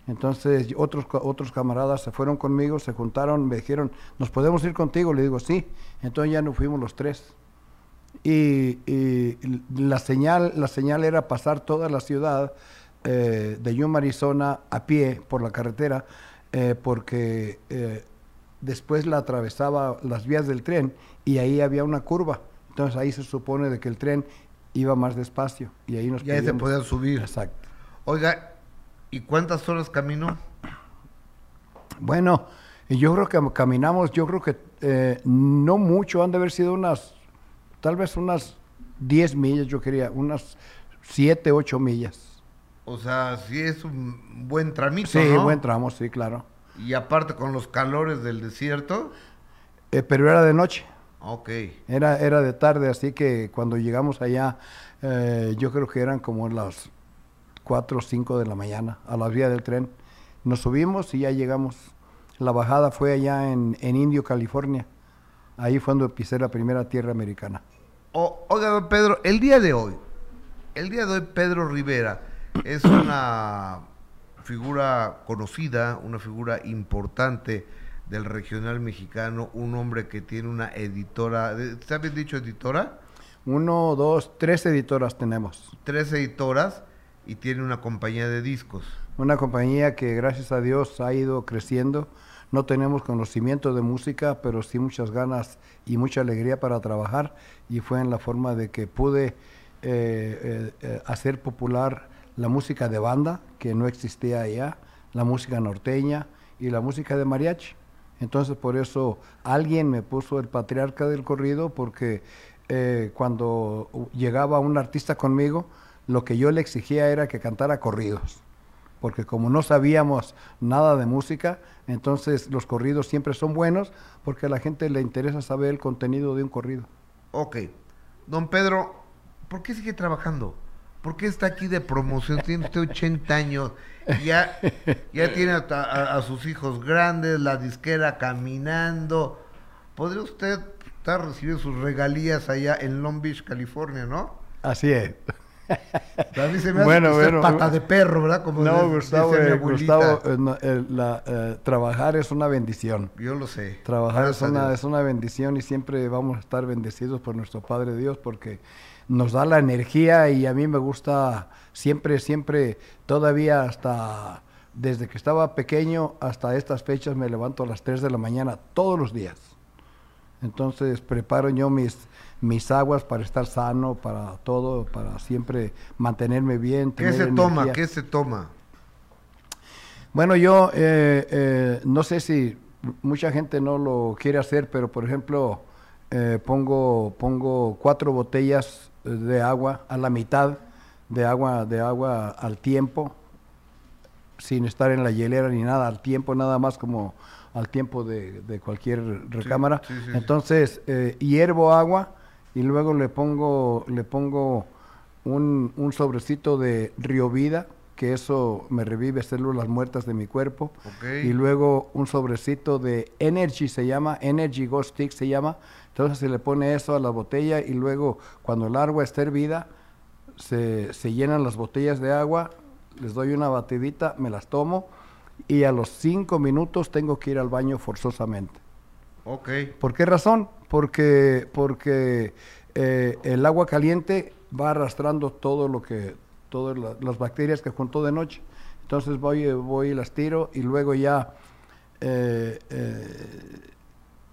Entonces otros, otros camaradas se fueron conmigo, se juntaron, me dijeron, ¿nos podemos ir contigo? Le digo, sí. Entonces ya nos fuimos los tres. Y, y la, señal, la señal era pasar toda la ciudad eh, de Yuma, Arizona, a pie por la carretera, eh, porque eh, después la atravesaba las vías del tren y ahí había una curva. Entonces ahí se supone de que el tren iba más despacio y ahí nos Ya se podían subir. Exacto. Oiga, ¿y cuántas horas caminó? Bueno, yo creo que caminamos, yo creo que no mucho, han de haber sido unas, tal vez unas 10 millas, yo quería, unas 7, 8 millas. O sea, sí es un buen tramito, Sí, buen tramo, sí, claro. Y aparte con los calores del desierto. Eh, pero era de noche. Ok. Era, era de tarde, así que cuando llegamos allá, eh, yo creo que eran como las 4 o 5 de la mañana, a la vía del tren. Nos subimos y ya llegamos. La bajada fue allá en, Indio, California. Ahí fue donde pisé la primera tierra americana. oiga, Pedro, el día de hoy, el día de hoy, Pedro Rivera es una figura conocida, una figura importante del regional mexicano, un hombre que tiene una editora, ¿está bien dicho editora? Uno, dos, tres editoras tenemos. Tres editoras y tiene una compañía de discos. Una compañía que gracias a Dios ha ido creciendo. No tenemos conocimiento de música, pero sí muchas ganas y mucha alegría para trabajar y fue en la forma de que pude eh, eh, eh, hacer popular la música de banda, que no existía allá, la música norteña y la música de mariachi. Entonces por eso alguien me puso el patriarca del corrido porque cuando llegaba un artista conmigo, lo que yo le exigía era que cantara corridos. Porque como no sabíamos nada de música, entonces los corridos siempre son buenos porque a la gente le interesa saber el contenido de un corrido. Ok. Don Pedro, ¿por qué sigue trabajando? ¿Por qué está aquí de promoción? Tiene usted 80 años, ya, ya tiene a, sus hijos grandes, la disquera caminando. ¿Podría usted estar recibiendo sus regalías allá en Long Beach, California, no? Así es. A mí se me hace bueno, bueno, pata de perro, ¿verdad? Como no, Gustavo, eh, Gustavo eh, eh, trabajar es una bendición. Yo lo sé. Trabajar es una, es una bendición y siempre vamos a estar bendecidos por nuestro Padre Dios porque nos da la energía y a mí me gusta siempre, siempre, todavía hasta desde que estaba pequeño hasta estas fechas me levanto a las 3 de la mañana todos los días. Entonces preparo yo mis, mis aguas para estar sano, para todo, para siempre mantenerme bien. ¿Qué se toma? ¿Qué se toma? Bueno, yo eh, eh, no sé si mucha gente no lo quiere hacer, pero por ejemplo, eh, pongo, pongo cuatro botellas de agua a la mitad de agua, de agua al tiempo, sin estar en la hielera ni nada, al tiempo nada más como al tiempo de, cualquier recámara. Entonces eh, hiervo agua y luego le pongo, le pongo un, un, sobrecito de Río Vida, que eso me revive células muertas de mi cuerpo. Y luego un sobrecito de Energy se llama, Energy Ghost Stick se llama, entonces se le pone eso a la botella y luego cuando el agua está hervida, se, llenan las botellas de agua, les doy una batidita, me las tomo y a los cinco minutos tengo que ir al baño forzosamente. Ok. ¿Por qué razón? Porque, porque eh, el agua caliente va arrastrando todo lo que, todas las bacterias que juntó de noche. Entonces voy, voy y las tiro y luego ya, eh, eh,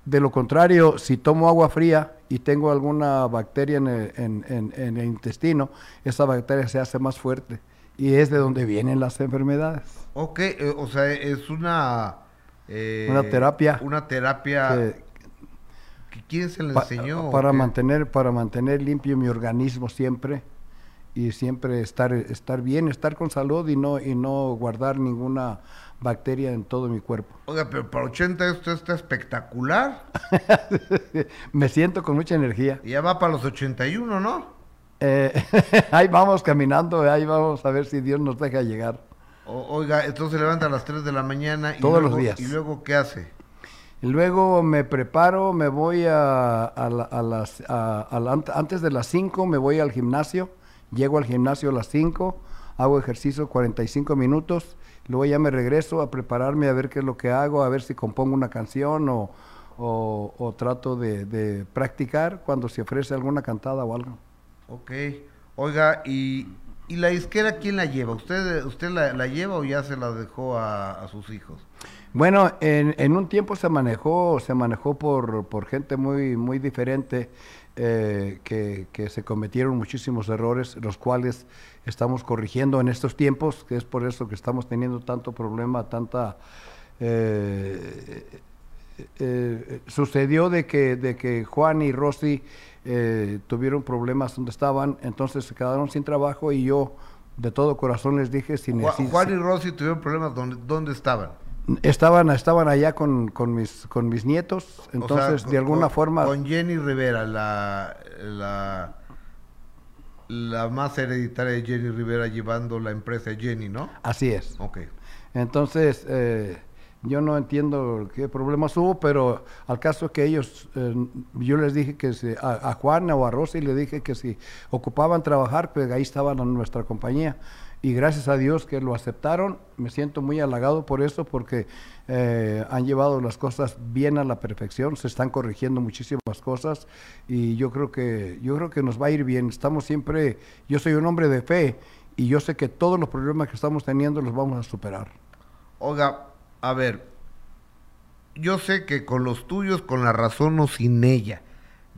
de lo contrario, si tomo agua fría y tengo alguna bacteria en el, en, en el intestino, esa bacteria se hace más fuerte y es de donde vienen las enfermedades. Ok, o sea, es una eh, una terapia. Una terapia. Que, ¿Quién se le enseñó? Para mantener, para mantener limpio mi organismo siempre y siempre estar, estar bien, estar con salud y no, y no guardar ninguna bacteria en todo mi cuerpo. Oiga, pero para 80 esto está espectacular. Me siento con mucha energía. Y ya va para los 81, ¿no? Eh, ahí vamos caminando, ahí vamos a ver si Dios nos deja llegar oiga, entonces se levanta a las 3 de la mañana. Y Todos los días. ¿Y luego qué hace? Luego me preparo, me voy a, las... antes de las 5 me voy al gimnasio. Llego al gimnasio a las 5, hago ejercicio 45 minutos. Luego ya me regreso a prepararme a ver qué es lo que hago, a ver si compongo una canción o, o, trato de, de, practicar cuando se ofrece alguna cantada o algo. Ok. Oiga, y ¿Y la isquera quién la lleva? ¿Usted, usted la, lleva o ya se la dejó a, sus hijos? Bueno, en, un tiempo se manejó, se manejó por, por gente muy, muy diferente, eh, que, se cometieron muchísimos errores, los cuales estamos corrigiendo en estos tiempos, que es por eso que estamos teniendo tanto problema, tanta... Eh, eh, sucedió de que, de que Juan y Rosy eh, tuvieron problemas donde estaban, entonces se quedaron sin trabajo y yo de todo corazón les dije si Juan y Rosy tuvieron problemas donde dónde estaban. Estaban, estaban allá con, con mis con mis nietos, entonces de alguna forma con Jenny Rivera, la, la la más hereditaria de Jenny Rivera llevando la empresa Jenny, ¿no? Así es. Ok. Entonces, eh, yo no entiendo qué problemas hubo, pero al caso que ellos, eh, yo les dije que si, a, Juan o a Rosy le dije que si ocupaban trabajar, pues ahí estaban en nuestra compañía. Y gracias a Dios que lo aceptaron, me siento muy halagado por eso, porque eh, han llevado las cosas bien a la perfección, se están corrigiendo muchísimas cosas y yo creo que yo creo que nos va a ir bien. Estamos siempre, yo soy un hombre de fe y yo sé que todos los problemas que estamos teniendo los vamos a superar. Oiga, a ver, yo sé que con los tuyos, con la razón o sin ella.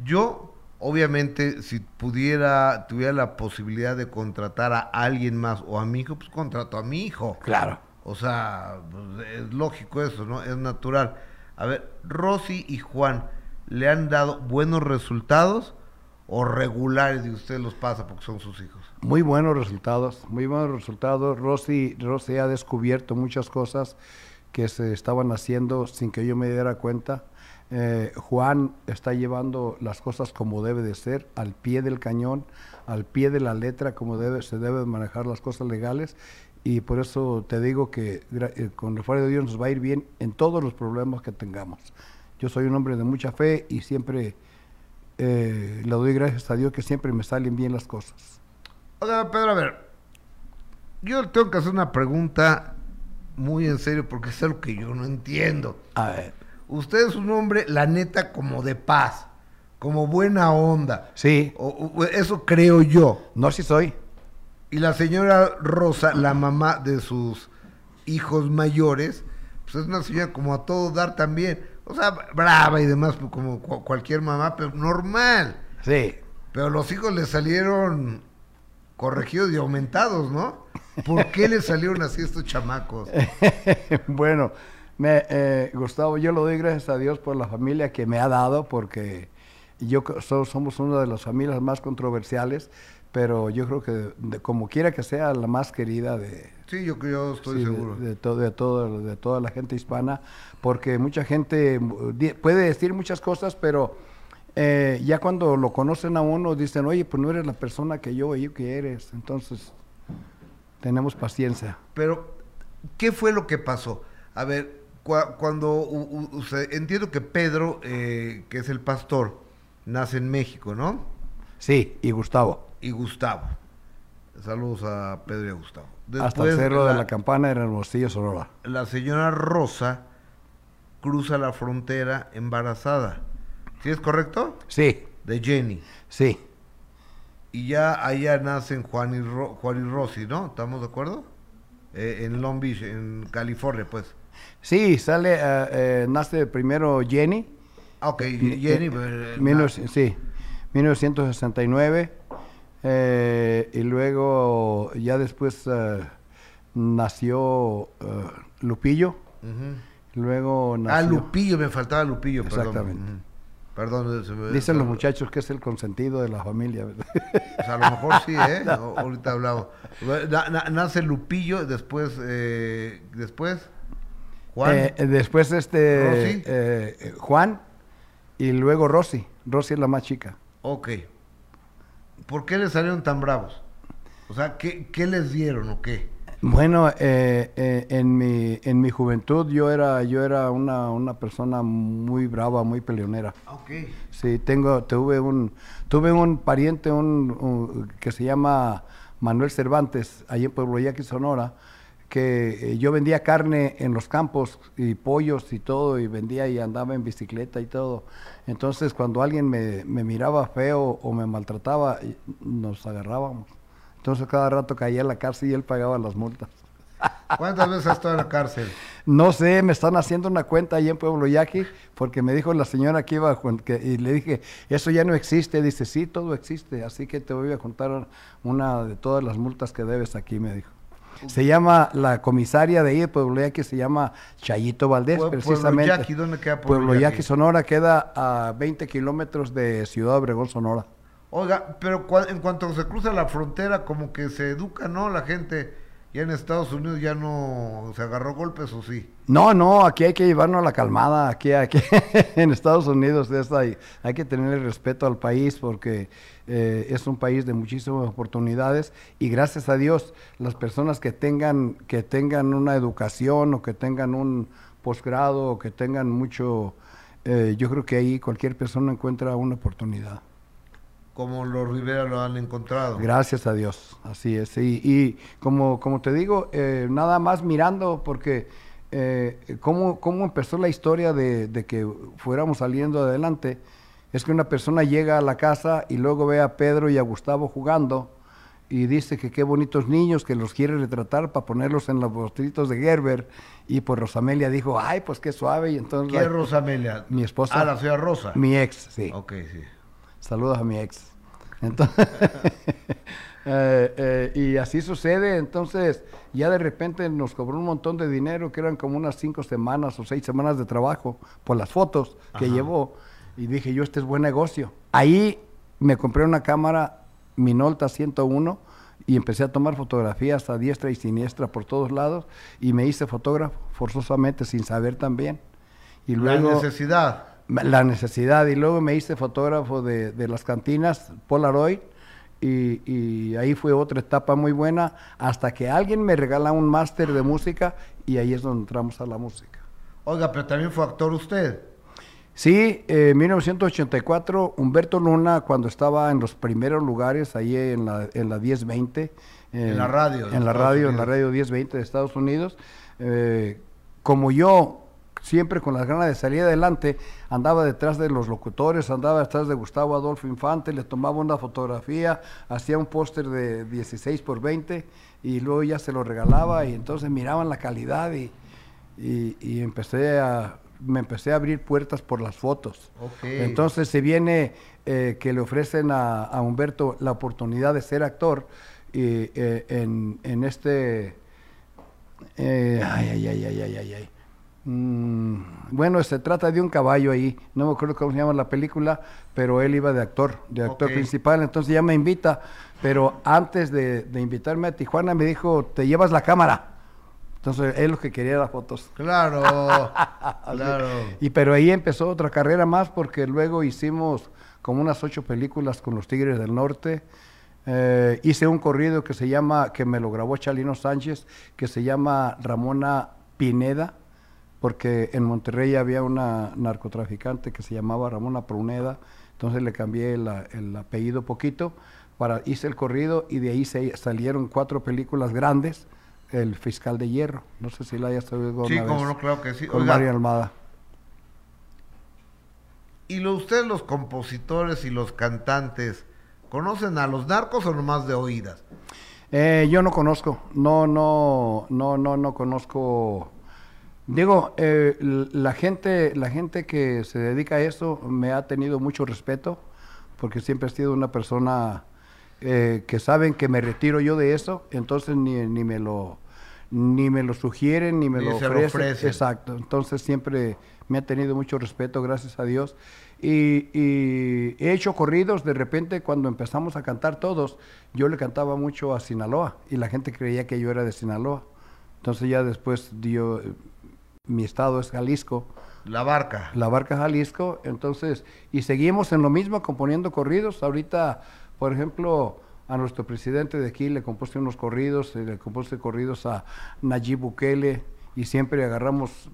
Yo, obviamente, si pudiera, tuviera la posibilidad de contratar a alguien más o a mi hijo, pues contrato a mi hijo. Claro. O sea, pues, es lógico eso, ¿no? Es natural. A ver, Rosy y Juan, ¿le han dado buenos resultados o regulares de usted los pasa porque son sus hijos? Muy buenos resultados, muy buenos resultados. Rosy, Rosy ha descubierto muchas cosas que se estaban haciendo sin que yo me diera cuenta. Eh, Juan está llevando las cosas como debe de ser, al pie del cañón, al pie de la letra, como debe, se deben manejar las cosas legales. Y por eso te digo que eh, con el favor de Dios nos va a ir bien en todos los problemas que tengamos. Yo soy un hombre de mucha fe y siempre eh, le doy gracias a Dios que siempre me salen bien las cosas. Hola, Pedro, a ver, yo tengo que hacer una pregunta muy en serio porque es algo que yo no entiendo. A ver. Usted es un hombre, la neta, como de paz, como buena onda. Sí. O, eso creo yo. No, sí soy. Y la señora Rosa, la mamá de sus hijos mayores, pues es una señora como a todo dar también. O sea, brava y demás, pues, como cualquier mamá, pero normal. Sí. Pero los hijos le salieron corregidos y aumentados, ¿no? ¿Por qué le salieron así estos chamacos? bueno, me, eh, Gustavo, yo le doy gracias a Dios por la familia que me ha dado, porque yo somos una de las familias más controversiales, pero yo creo que como quiera que sea la más querida de... Sí, yo, yo estoy seguro. De, todo, de, todo, de toda la gente hispana, porque mucha gente puede decir muchas cosas, pero eh, ya cuando lo conocen a uno dicen, oye, pues no eres la persona que yo yo que eres. Entonces, tenemos paciencia. Pero, ¿qué fue lo que pasó? A ver, cuando entiendo que Pedro, eh, que es el pastor, nace en México, ¿no? Sí, y Gustavo. Y Gustavo. Saludos a Pedro y a Gustavo. Hasta el Cerro de la Campana era Hermosillo, Sonora. La señora Rosa cruza la frontera embarazada. ¿Sí es correcto? Sí. De Jenny. Sí. Y ya allá nacen Juan y, Juan y Rosy, ¿no? ¿Estamos de acuerdo? Eh, en Long Beach, en California, pues. Sí, sale, eh, eh, nace primero Jenny. Ah, ok, Jenny. sí, 1969. y luego, ya después nació Lupillo. Luego ah, nació... Ah, Lupillo, me faltaba Lupillo, Exactamente. Perdón. Dicen los muchachos que es el consentido de la familia. Pues a lo mejor sí, ¿eh? ahorita hablamos. nace Lupillo, después, eh, después Juan. Eh, después este eh, Juan y luego Rosy. Rosy es la más chica. Ok. ¿Por qué les salieron tan bravos? O sea, ¿qué, qué les dieron o qué? Bueno, eh, eh, en, mi, en mi juventud yo era, yo era una, una persona muy brava, muy peleonera. Okay. Sí, tengo, tuve un, tuve un pariente un, que se llama Manuel Cervantes, allí en Pueblo Yaqui, Sonora, que eh, yo vendía carne en los campos y pollos y todo, y vendía y andaba en bicicleta y todo. Entonces, cuando alguien me, me miraba feo o me maltrataba, nos agarrábamos. Entonces cada rato caía en la cárcel y él pagaba las multas. ¿Cuántas veces has estado en la cárcel? No sé, me están haciendo una cuenta ahí en Pueblo Yaqui, porque me dijo la señora que iba, que, y le dije, eso ya no existe. Dice, sí, todo existe, así que te voy a contar una de todas las multas que debes aquí, me dijo. Se llama, la comisaria de ahí de Pueblo Yaqui se llama Chayito Valdés, precisamente. Pueblo Yaqui, ¿dónde queda Pueblo, Pueblo Yaqui? Sonora, queda a 20 kilómetros de Ciudad Obregón, Sonora. Oiga, pero en cuanto se cruza la frontera, como que se educa, ¿no? La gente ya en Estados Unidos ya no se agarró golpes o sí. No, no, aquí hay que llevarnos la calmada. Aquí, aquí en Estados Unidos hay, que tener respeto al país porque eh, es un país de muchísimas oportunidades y gracias a Dios las personas que tengan que tengan una educación o que tengan un posgrado o que tengan mucho, eh, yo creo que ahí cualquier persona encuentra una oportunidad como los Rivera lo han encontrado. Gracias a Dios, así es. Y, como, como te digo, eh, nada más mirando, porque eh, cómo, empezó la historia de, que fuéramos saliendo adelante, es que una persona llega a la casa y luego ve a Pedro y a Gustavo jugando y dice que qué bonitos niños, que los quiere retratar para ponerlos en los postritos de Gerber. Y pues Rosamelia dijo, ay, pues qué suave. Y entonces, ¿Qué es Rosamelia? Mi esposa. Ah, la señora Rosa. Mi ex, sí. Ok, sí. Saludos a mi ex. Entonces, eh, eh, y así sucede, entonces ya de repente nos cobró un montón de dinero, que eran como unas cinco semanas o seis semanas de trabajo por las fotos que llevó. Y dije yo, este es buen negocio. Ahí me compré una cámara Minolta 101 y empecé a tomar fotografías a diestra y siniestra por todos lados y me hice fotógrafo forzosamente sin saber también. Y luego, La necesidad la necesidad. Y luego me hice fotógrafo de, de las cantinas Polaroid y, y, ahí fue otra etapa muy buena hasta que alguien me regala un máster de música y ahí es donde entramos a la música. Oiga, pero también fue actor usted. Sí, en 1984, Humberto Luna, cuando estaba en los primeros lugares, ahí en la, en la 1020. en la radio. En la radio, en la radio 1020 de Estados Unidos. Eh, como yo siempre con las ganas de salir adelante, andaba detrás de los locutores, andaba detrás de Gustavo Adolfo Infante, le tomaba una fotografía, hacía un póster de 16 por 20 y luego ya se lo regalaba y entonces miraban la calidad y, y, empecé a me empecé a abrir puertas por las fotos. Entonces se viene eh, que le ofrecen a, Humberto la oportunidad de ser actor y, eh, en, en, este... Eh, ay, ay, ay, ay, ay, ay. Mm, bueno, se trata de un caballo ahí, no me acuerdo cómo se llama la película, pero él iba de actor, de actor principal, entonces ya me invita, pero antes de, invitarme a Tijuana me dijo, te llevas la cámara. Entonces él lo que quería era fotos. Claro, claro. Y pero ahí empezó otra carrera más porque luego hicimos como unas ocho películas con los Tigres del Norte. Eh, hice un corrido que se llama, que me lo grabó Chalino Sánchez, que se llama Ramona Pineda porque en Monterrey había una narcotraficante que se llamaba Ramona Pruneda, entonces le cambié el apellido poquito, para, hice el corrido y de ahí se, salieron cuatro películas grandes, El Fiscal de Hierro, no sé si la hayas oído Sí, como no, claro que sí. Con María Almada. ¿Y lo, ustedes los compositores y los cantantes conocen a los narcos o nomás de oídas? Eh, yo no conozco, no, no, no, no, no conozco. Digo, eh, la gente, la gente que se dedica a esto me ha tenido mucho respeto, porque siempre he sido una persona eh, que saben que me retiro yo de eso, entonces ni, ni me lo ni me lo sugieren ni me lo, ofrecen. Exacto, entonces siempre me ha tenido mucho respeto, gracias a Dios. Y, he hecho corridos, de repente cuando empezamos a cantar todos, yo le cantaba mucho a Sinaloa y la gente creía que yo era de Sinaloa. Entonces ya después dio, mi estado es Jalisco. La barca. La barca Jalisco, entonces, y seguimos en lo mismo componiendo corridos. Ahorita, por ejemplo, a nuestro presidente de aquí le compuse unos corridos, le compuse corridos a Nayib Bukele, y siempre agarramos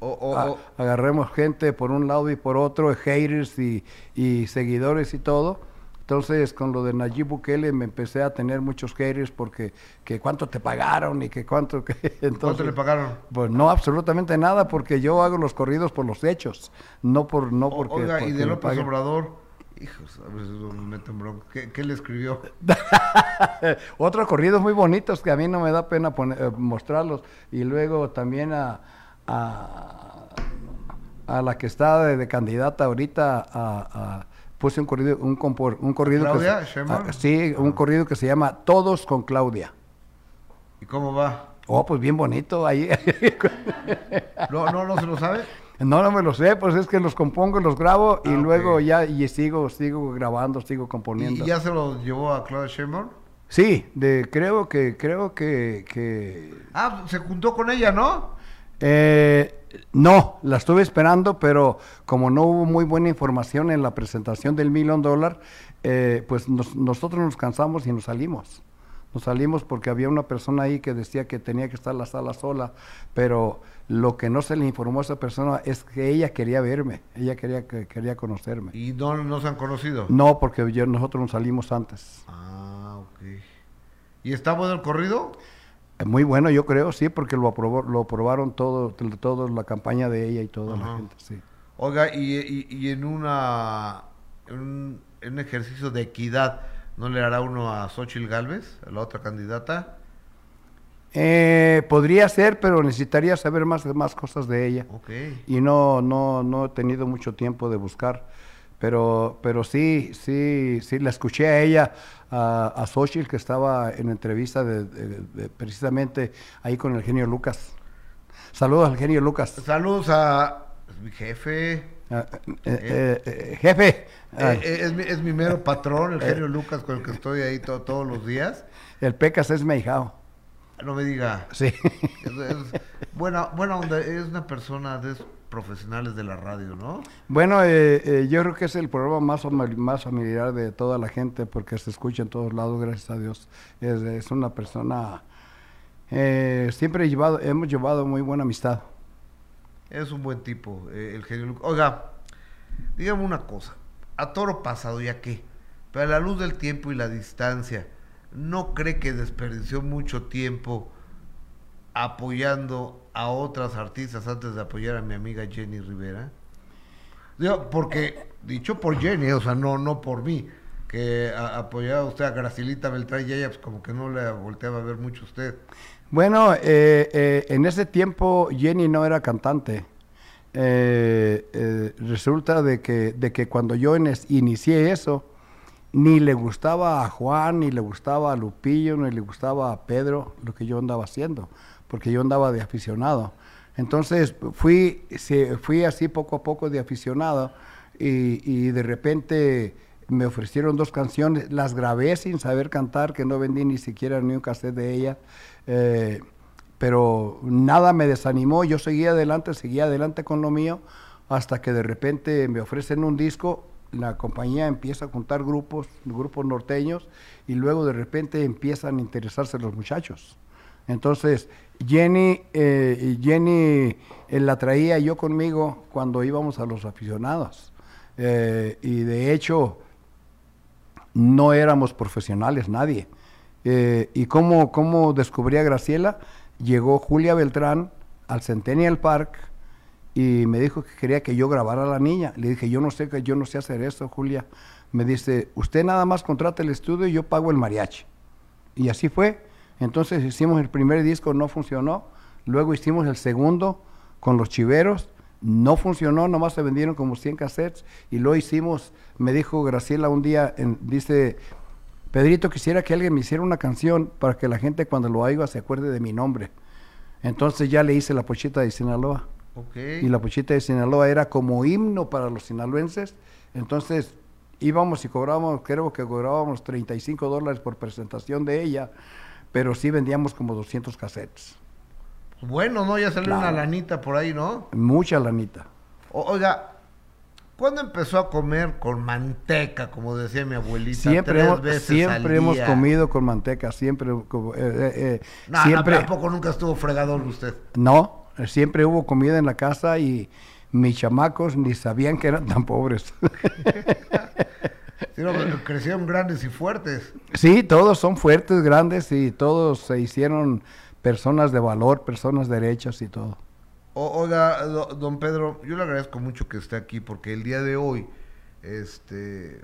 agarramos gente por un lado y por otro, haters y, y, seguidores y todo. Entonces, con lo de Nayib Bukele me empecé a tener muchos haters porque que cuánto te pagaron y que cuánto... Que, entonces, ¿Cuánto le pagaron? Pues no, absolutamente nada, porque yo hago los corridos por los hechos, no por no porque... Oiga, y de López Obrador, hijos, a veces me meten ¿Qué, ¿Qué, le escribió? Otros corridos muy bonitos que a mí no me da pena eh, mostrarlos. Y luego también a, a, la que está de, candidata ahorita a, puse un corrido, un, un corrido ¿Claudia? que sí, un corrido que se llama Todos con Claudia. ¿Y cómo va? Oh, pues bien bonito ahí. no, no, no se lo sabe. No, no me lo sé, pues es que los compongo, los grabo y ah, luego ya y sigo, sigo grabando, sigo componiendo. ¿Y ya se los llevó a Claudia Sheinbaum? Sí, de, creo que, creo que, Ah, se juntó con ella, ¿no? Eh, no, la estuve esperando, pero como no hubo muy buena información en la presentación del millón dólar, eh, pues nosotros nos cansamos y nos salimos. Nos salimos porque había una persona ahí que decía que tenía que estar la sala sola, pero lo que no se le informó a esa persona es que ella quería verme, ella quería quería conocerme. ¿Y no, no se han conocido? No, porque nosotros nos salimos antes. Ah, ok. ¿Y está bueno el corrido? Muy bueno, yo creo, sí, porque lo aprobó, lo aprobaron todo, todo la campaña de ella y toda la gente, sí. Oiga, y, y, en una en un ejercicio de equidad, ¿No le hará uno a Xochitl Galvez, a la otra candidata? Eh, podría ser, pero necesitaría saber más, más cosas de ella. Okay. Y no, no, no he tenido mucho tiempo de buscar. Pero, pero sí, sí, sí, la escuché a ella, a, a Xochitl, que estaba en entrevista de, precisamente ahí con el genio Lucas. Saludos al genio Lucas. Saludos a mi jefe, Ah, eh, eh, eh, jefe. Es mi, es, mi, mero patrón, el genio Lucas, con el que estoy ahí todos los días. El Pecas es mi No me diga. Sí. buena, buena onda, es una persona de profesionales de la radio, ¿no? Bueno, yo creo que es el programa más, más familiar de toda la gente porque se escucha en todos lados, gracias a Dios. Es, es una persona... siempre llevado, hemos llevado muy buena amistad. Es un buen tipo, eh, el genio. Oiga, dígame una cosa. A toro pasado, ¿ya qué? Pero a la luz del tiempo y la distancia, ¿no cree que desperdició mucho tiempo apoyando a otras artistas antes de apoyar a mi amiga Jenny Rivera? Digo, porque, dicho por Jenny, o sea, no, no por mí, que apoyaba usted a Gracilita Beltrán y ella, pues como que no le volteaba a ver mucho usted. Bueno, eh, eh, en ese tiempo Jenny no era cantante. Eh, resulta de que, de que cuando yo inicié eso, ni le gustaba a Juan, ni le gustaba a Lupillo, ni le gustaba a Pedro lo que yo andaba haciendo, porque yo andaba de aficionado. Entonces fui, fui así poco a poco de aficionado y, de repente me ofrecieron dos canciones, las grabé sin saber cantar, que no vendí ni siquiera ni un cassette de ellas. Eh, pero nada me desanimó, yo seguía adelante, seguía adelante con lo mío, hasta que de repente me ofrecen un disco, la compañía empieza a juntar grupos, grupos norteños, y luego de repente empiezan a interesarse los muchachos. Entonces, Jenny, eh, Jenny eh, la traía yo conmigo cuando íbamos a los aficionados. y de hecho, no éramos profesionales, nadie. Eh, ¿Y cómo, cómo descubrí a Graciela? Llegó Julia Beltrán al Centennial Park y me dijo que quería que yo grabara a la niña. Le dije, yo no sé, yo no sé hacer eso, Julia. Me dice, usted nada más contrata el estudio y yo pago el mariachi. Y así fue. Entonces hicimos el primer disco, no funcionó. Luego hicimos el segundo con los chiveros. No funcionó, nomás se vendieron como 100 cassettes. Y lo hicimos, me dijo Graciela un día, dice, Pedrito, quisiera que alguien me hiciera una canción para que la gente cuando lo oiga se acuerde de mi nombre. Entonces ya le hice la pochita de Sinaloa. Y la pochita de Sinaloa era como himno para los sinaloenses. Entonces íbamos y cobrábamos, creo que cobrábamos 35 dólares por presentación de ella, pero sí vendíamos como 200 cassettes. Bueno, ¿no? Ya salió una lanita por ahí, ¿no? Mucha lanita. oiga, ¿Cuándo empezó a comer con manteca, como decía mi abuelita? Siempre, hemos, siempre hemos comido con manteca, siempre. Eh, eh, eh, no, siempre. tampoco nunca estuvo fregador usted. No, siempre hubo comida en la casa y mis chamacos ni sabían que eran tan pobres. crecieron grandes y fuertes. Sí, todos son fuertes, grandes y todos se hicieron personas de valor, personas derechas y todo. oiga, don Pedro, yo le agradezco mucho que esté aquí porque el día de hoy, este,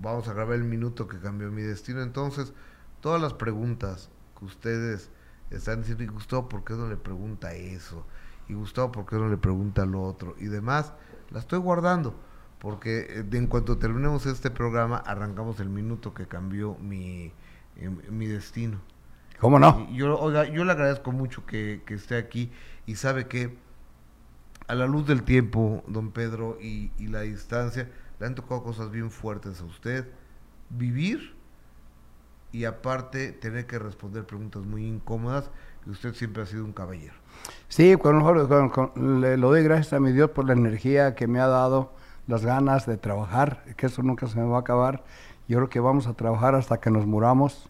vamos a grabar el minuto que cambió mi destino. Entonces, todas las preguntas que ustedes están diciendo, y Gustavo, ¿por qué no le pregunta eso? Y Gustavo, ¿por qué no le pregunta lo otro? Y demás, la estoy guardando porque eh, en cuanto terminemos este programa, arrancamos el minuto que cambió mi, em, mi destino. ¿Cómo no? yo, oiga, yo le agradezco mucho que, esté aquí y sabe que a la luz del tiempo, don Pedro, y, y, la distancia, le han tocado cosas bien fuertes a usted. Vivir y aparte tener que responder preguntas muy incómodas, y usted siempre ha sido un caballero. Sí, con, con, le, lo doy gracias a mi Dios por la energía que me ha dado, las ganas de trabajar, que eso nunca se me va a acabar. Yo creo que vamos a trabajar hasta que nos muramos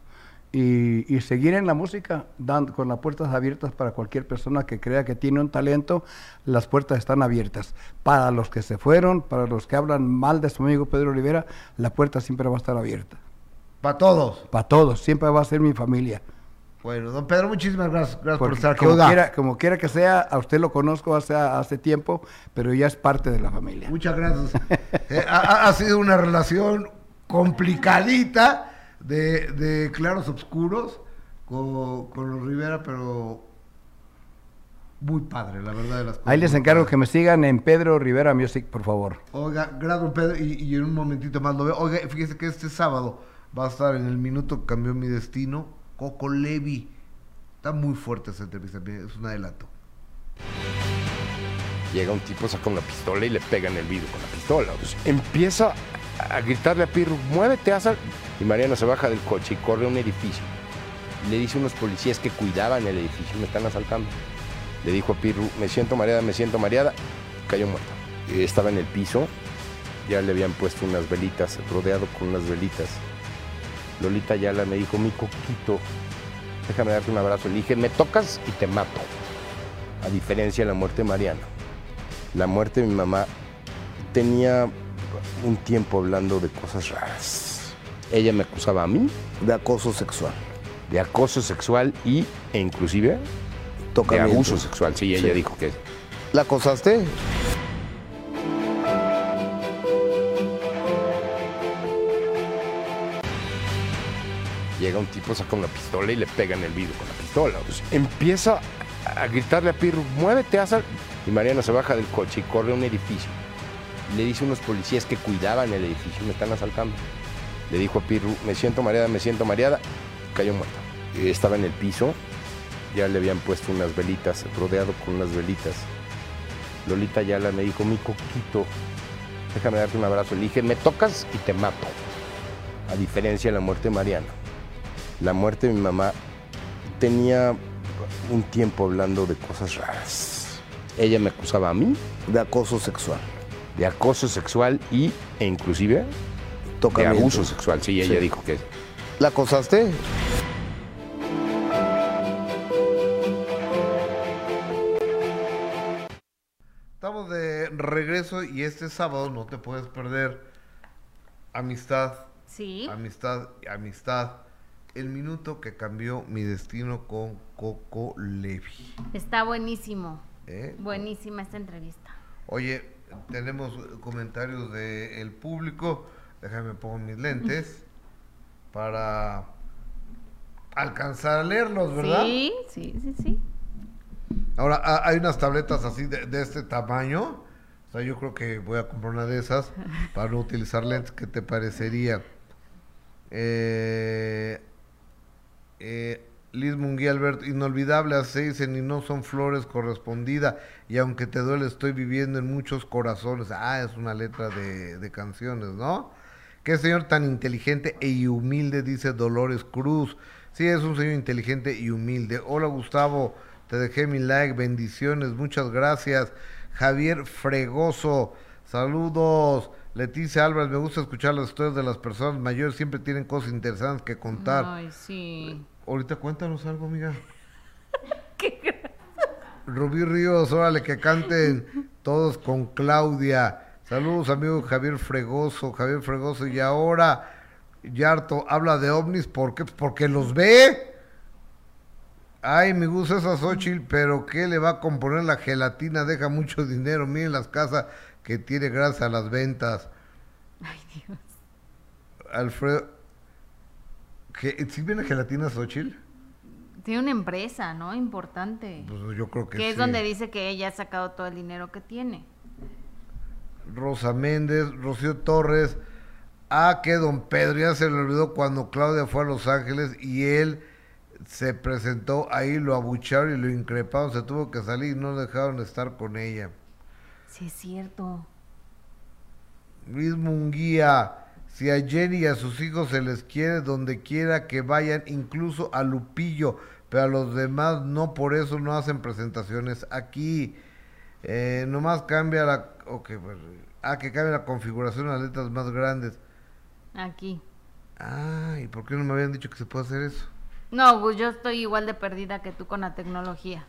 y, seguir en la música, dando, con las puertas abiertas para cualquier persona que crea que tiene un talento, las puertas están abiertas. Para los que se fueron, para los que hablan mal de su amigo Pedro Rivera, la puerta siempre va a estar abierta. Para todos. Para todos, siempre va a ser mi familia. Bueno, don Pedro, muchísimas gracias, por estar aquí. Como quiera, como quiera que sea, a usted lo conozco hace, hace tiempo, pero ya es parte de la familia. Muchas gracias. Eh, ha, sido una relación complicadita de, claros oscuros con, los Rivera, pero muy padre, la verdad de las cosas. Ahí les encargo que me sigan en Pedro Rivera Music, por favor. Oiga, gracias Pedro, y, y, en un momentito más lo veo. Oiga, fíjese que este sábado va a estar en el minuto que cambió mi destino, Coco Levi. Está muy fuerte esa entrevista, es un adelanto. Llega un tipo, saca una pistola y le pega en el vidrio con la pistola. Pues, empieza a gritarle a Pirro, muévete, haz Y Mariano se baja del coche y corre a un edificio. le dice a unos policías que cuidaban el edificio, me están asaltando. Le dijo a Pirro, me siento mareada, me siento mareada. Cayó muerto. Estaba en el piso, ya le habían puesto unas velitas, rodeado con unas velitas. Lolita Yala me dijo, mi coquito, déjame darte un abrazo. Le dije, me tocas y te mato. A diferencia de la muerte de Mariano. La muerte de mi mamá tenía un tiempo hablando de cosas raras. Ella me acusaba a mí de acoso sexual. De acoso sexual y, e inclusive de abuso sexual. Sí, ella dijo que... ¿La acosaste? Llega un tipo, saca una pistola y le pega en el vidrio con la pistola. Pues, empieza a gritarle a Pirro, muévete, haz Y Mariano se baja del coche y corre a un edificio. Le dice a unos policías que cuidaban el edificio, me están asaltando. Le dijo a Pirru, me siento mareada, me siento mareada. Cayó muerto. Estaba en el piso, ya le habían puesto unas velitas, rodeado con unas velitas. Lolita Yala me dijo, mi coquito, déjame darte un abrazo. Le dije, me tocas y te mato. A diferencia de la muerte de Mariano. La muerte de mi mamá tenía un tiempo hablando de cosas raras. Ella me acusaba a mí de acoso sexual de acoso sexual y, e inclusive de abuso sexual. Sí, ella dijo que... ¿La acosaste? Estamos de regreso y este sábado no te puedes perder amistad. Sí. Amistad, amistad. El minuto que cambió mi destino con Coco Levi. Está buenísimo. ¿Eh? Buenísima esta entrevista. Oye, tenemos comentarios del público. Déjame pongo mis lentes para alcanzar a leerlos, ¿verdad? Sí, sí, sí, sí. Ahora, hay unas tabletas así de, este tamaño. O sea, yo creo que voy a comprar una de esas para no utilizar lentes. ¿Qué te parecería? Eh, eh, Liz Munguía Alberto, inolvidable a seis y no son flores correspondida y aunque te duele estoy viviendo en muchos corazones. Ah, es una letra de, de canciones, ¿no? Qué señor tan inteligente e humilde, dice Dolores Cruz. Sí, es un señor inteligente y humilde. Hola Gustavo, te dejé mi like, bendiciones, muchas gracias. Javier Fregoso, saludos. Leticia Álvarez, me gusta escuchar las historias de las personas mayores, siempre tienen cosas interesantes que contar. Ay, sí. Ahorita cuéntanos algo, amiga. ¿Qué? Rubí Ríos, órale, que canten todos con Claudia. Saludos, amigo Javier Fregoso, Javier Fregoso. Y ahora, Yarto habla de ovnis, ¿por qué? Pues porque los ve. Ay, me gusta esa Xochitl, pero ¿qué le va a componer la gelatina? Deja mucho dinero. Miren las casas que tiene gracias a las ventas. Ay, Dios. Alfredo. ¿Qué, ¿Sí viene gelatina Xochitl? Tiene una empresa, ¿no? Importante. Pues yo creo que, que es donde dice que ella ha sacado todo el dinero que tiene. Rosa Méndez, Rocío Torres. Ah, que don Pedro ya se le olvidó cuando Claudia fue a Los Ángeles y él se presentó ahí, lo abucharon y lo increparon, se tuvo que salir y no dejaron estar con ella. Sí, es cierto. Luis Munguía, si a Jenny y a sus hijos se les quiere donde quiera que vayan, incluso a Lupillo, pero a los demás no, por eso no hacen presentaciones aquí. Eh, nomás cambia la... Okay, pues, ah, que cambia la configuración a las letras más grandes. Aquí. Ah, ¿y por qué no me habían dicho que se puede hacer eso? No, pues yo estoy igual de perdida que tú con la tecnología.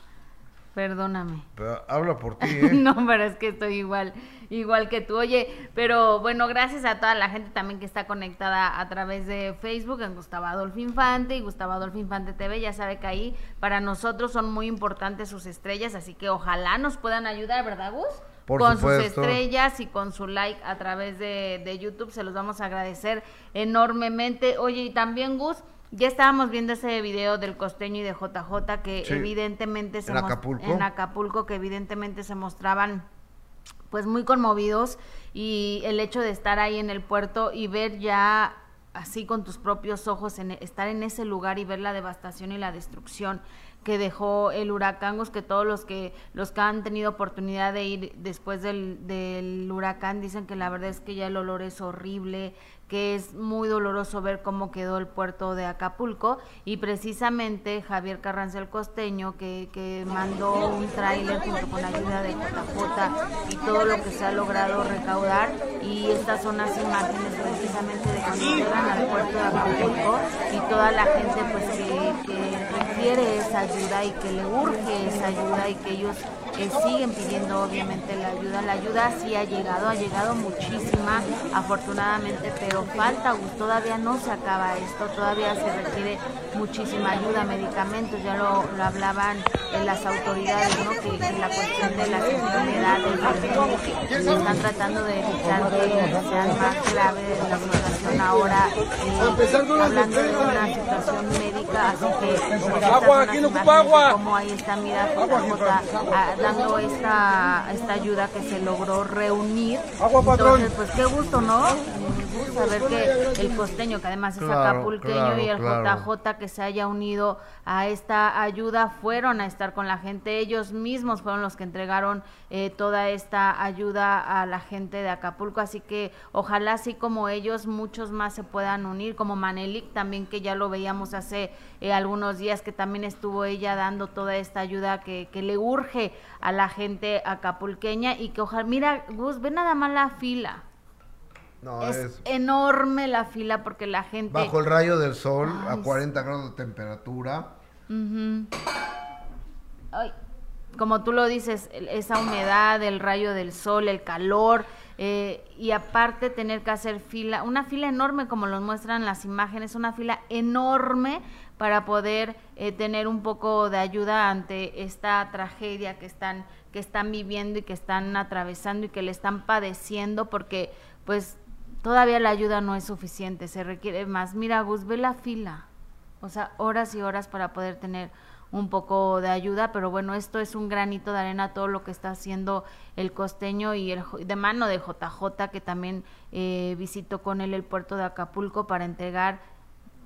Perdóname. Pero habla por ti, ¿eh? no, pero es que estoy igual, igual que tú. Oye, pero bueno, gracias a toda la gente también que está conectada a través de Facebook, en Gustavo Adolfo Infante y Gustavo Adolfo Infante TV. Ya sabe que ahí para nosotros son muy importantes sus estrellas, así que ojalá nos puedan ayudar, ¿verdad, Gus? con sus estrellas y con su like a través de, de YouTube, se los vamos a agradecer enormemente. Oye, y también, Gus, ya estábamos viendo ese video del costeño y de JJ que evidentemente se ¿En Acapulco? en Acapulco que evidentemente se mostraban pues muy conmovidos y el hecho de estar ahí en el puerto y ver ya así con tus propios ojos en, estar en ese lugar y ver la devastación y la destrucción que dejó el huracán, que todos los que los que han tenido oportunidad de ir después del, del huracán dicen que la verdad es que ya el olor es horrible, que es muy doloroso ver cómo quedó el puerto de Acapulco y precisamente Javier Carranza el Costeño que, que mandó un tráiler junto con ayuda de JJ y todo lo que se ha logrado recaudar y estas son las imágenes precisamente de cuando llegan al puerto de Acapulco y toda la gente pues que, que requiere esa ayuda y que le urge esa ayuda y que ellos eh, siguen pidiendo obviamente la ayuda. La ayuda sí ha llegado, ha llegado muchísima afortunadamente, pero falta, todavía no se acaba esto, todavía se requiere muchísima ayuda, medicamentos, ya lo, hablaban en las autoridades, ¿no? que, la cuestión de las enfermedades que están tratando de evitar que sean más graves la situación ahora, eh, hablando de una situación médica, así que agua, aquí no ocupa agua. como ahí está, mira, dando esta, esta ayuda que se logró reunir. Entonces, pues qué gusto, ¿no? Que el costeño, que además es acapulqueño, y el JJ que se haya unido a esta ayuda, fueron a estar con la gente. Ellos mismos fueron los que entregaron eh, toda esta ayuda a la gente de Acapulco. Así que ojalá, así como ellos, muchos más se puedan unir, como Manelik también, que ya lo veíamos hace eh, algunos días, que también estuvo ella dando toda esta ayuda que, que le urge a la gente acapulqueña y que ojalá, mira, Gus, ve nada más la fila es, enorme la fila porque la gente... Bajo el rayo del sol, a 40 grados de temperatura. como tú lo dices, esa humedad, el rayo del sol, el calor, eh, y aparte tener que hacer fila, una fila enorme como lo muestran las imágenes, una fila enorme para poder eh, tener un poco de ayuda ante esta tragedia que están que están viviendo y que están atravesando y que le están padeciendo porque pues todavía la ayuda no es suficiente, se requiere más. Mira, Gus, ve la fila, o sea, horas y horas para poder tener un poco de ayuda, pero bueno, esto es un granito de arena todo lo que está haciendo el costeño y el de mano de JJ que también eh, visitó con él el puerto de Acapulco para entregar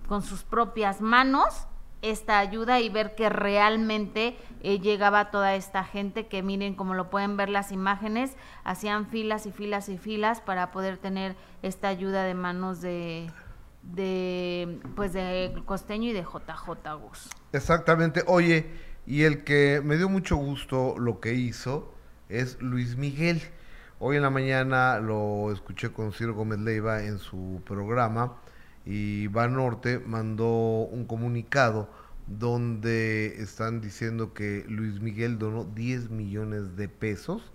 con sus propias manos esta ayuda y ver que realmente eh, llegaba toda esta gente que miren como lo pueden ver las imágenes hacían filas y filas y filas para poder tener esta ayuda de manos de de pues de costeño y de JJ Gus. Exactamente. Oye, y el que me dio mucho gusto lo que hizo es Luis Miguel. Hoy en la mañana lo escuché con Ciro Gómez Leiva en su programa y Banorte mandó un comunicado donde están diciendo que Luis Miguel donó 10 millones de pesos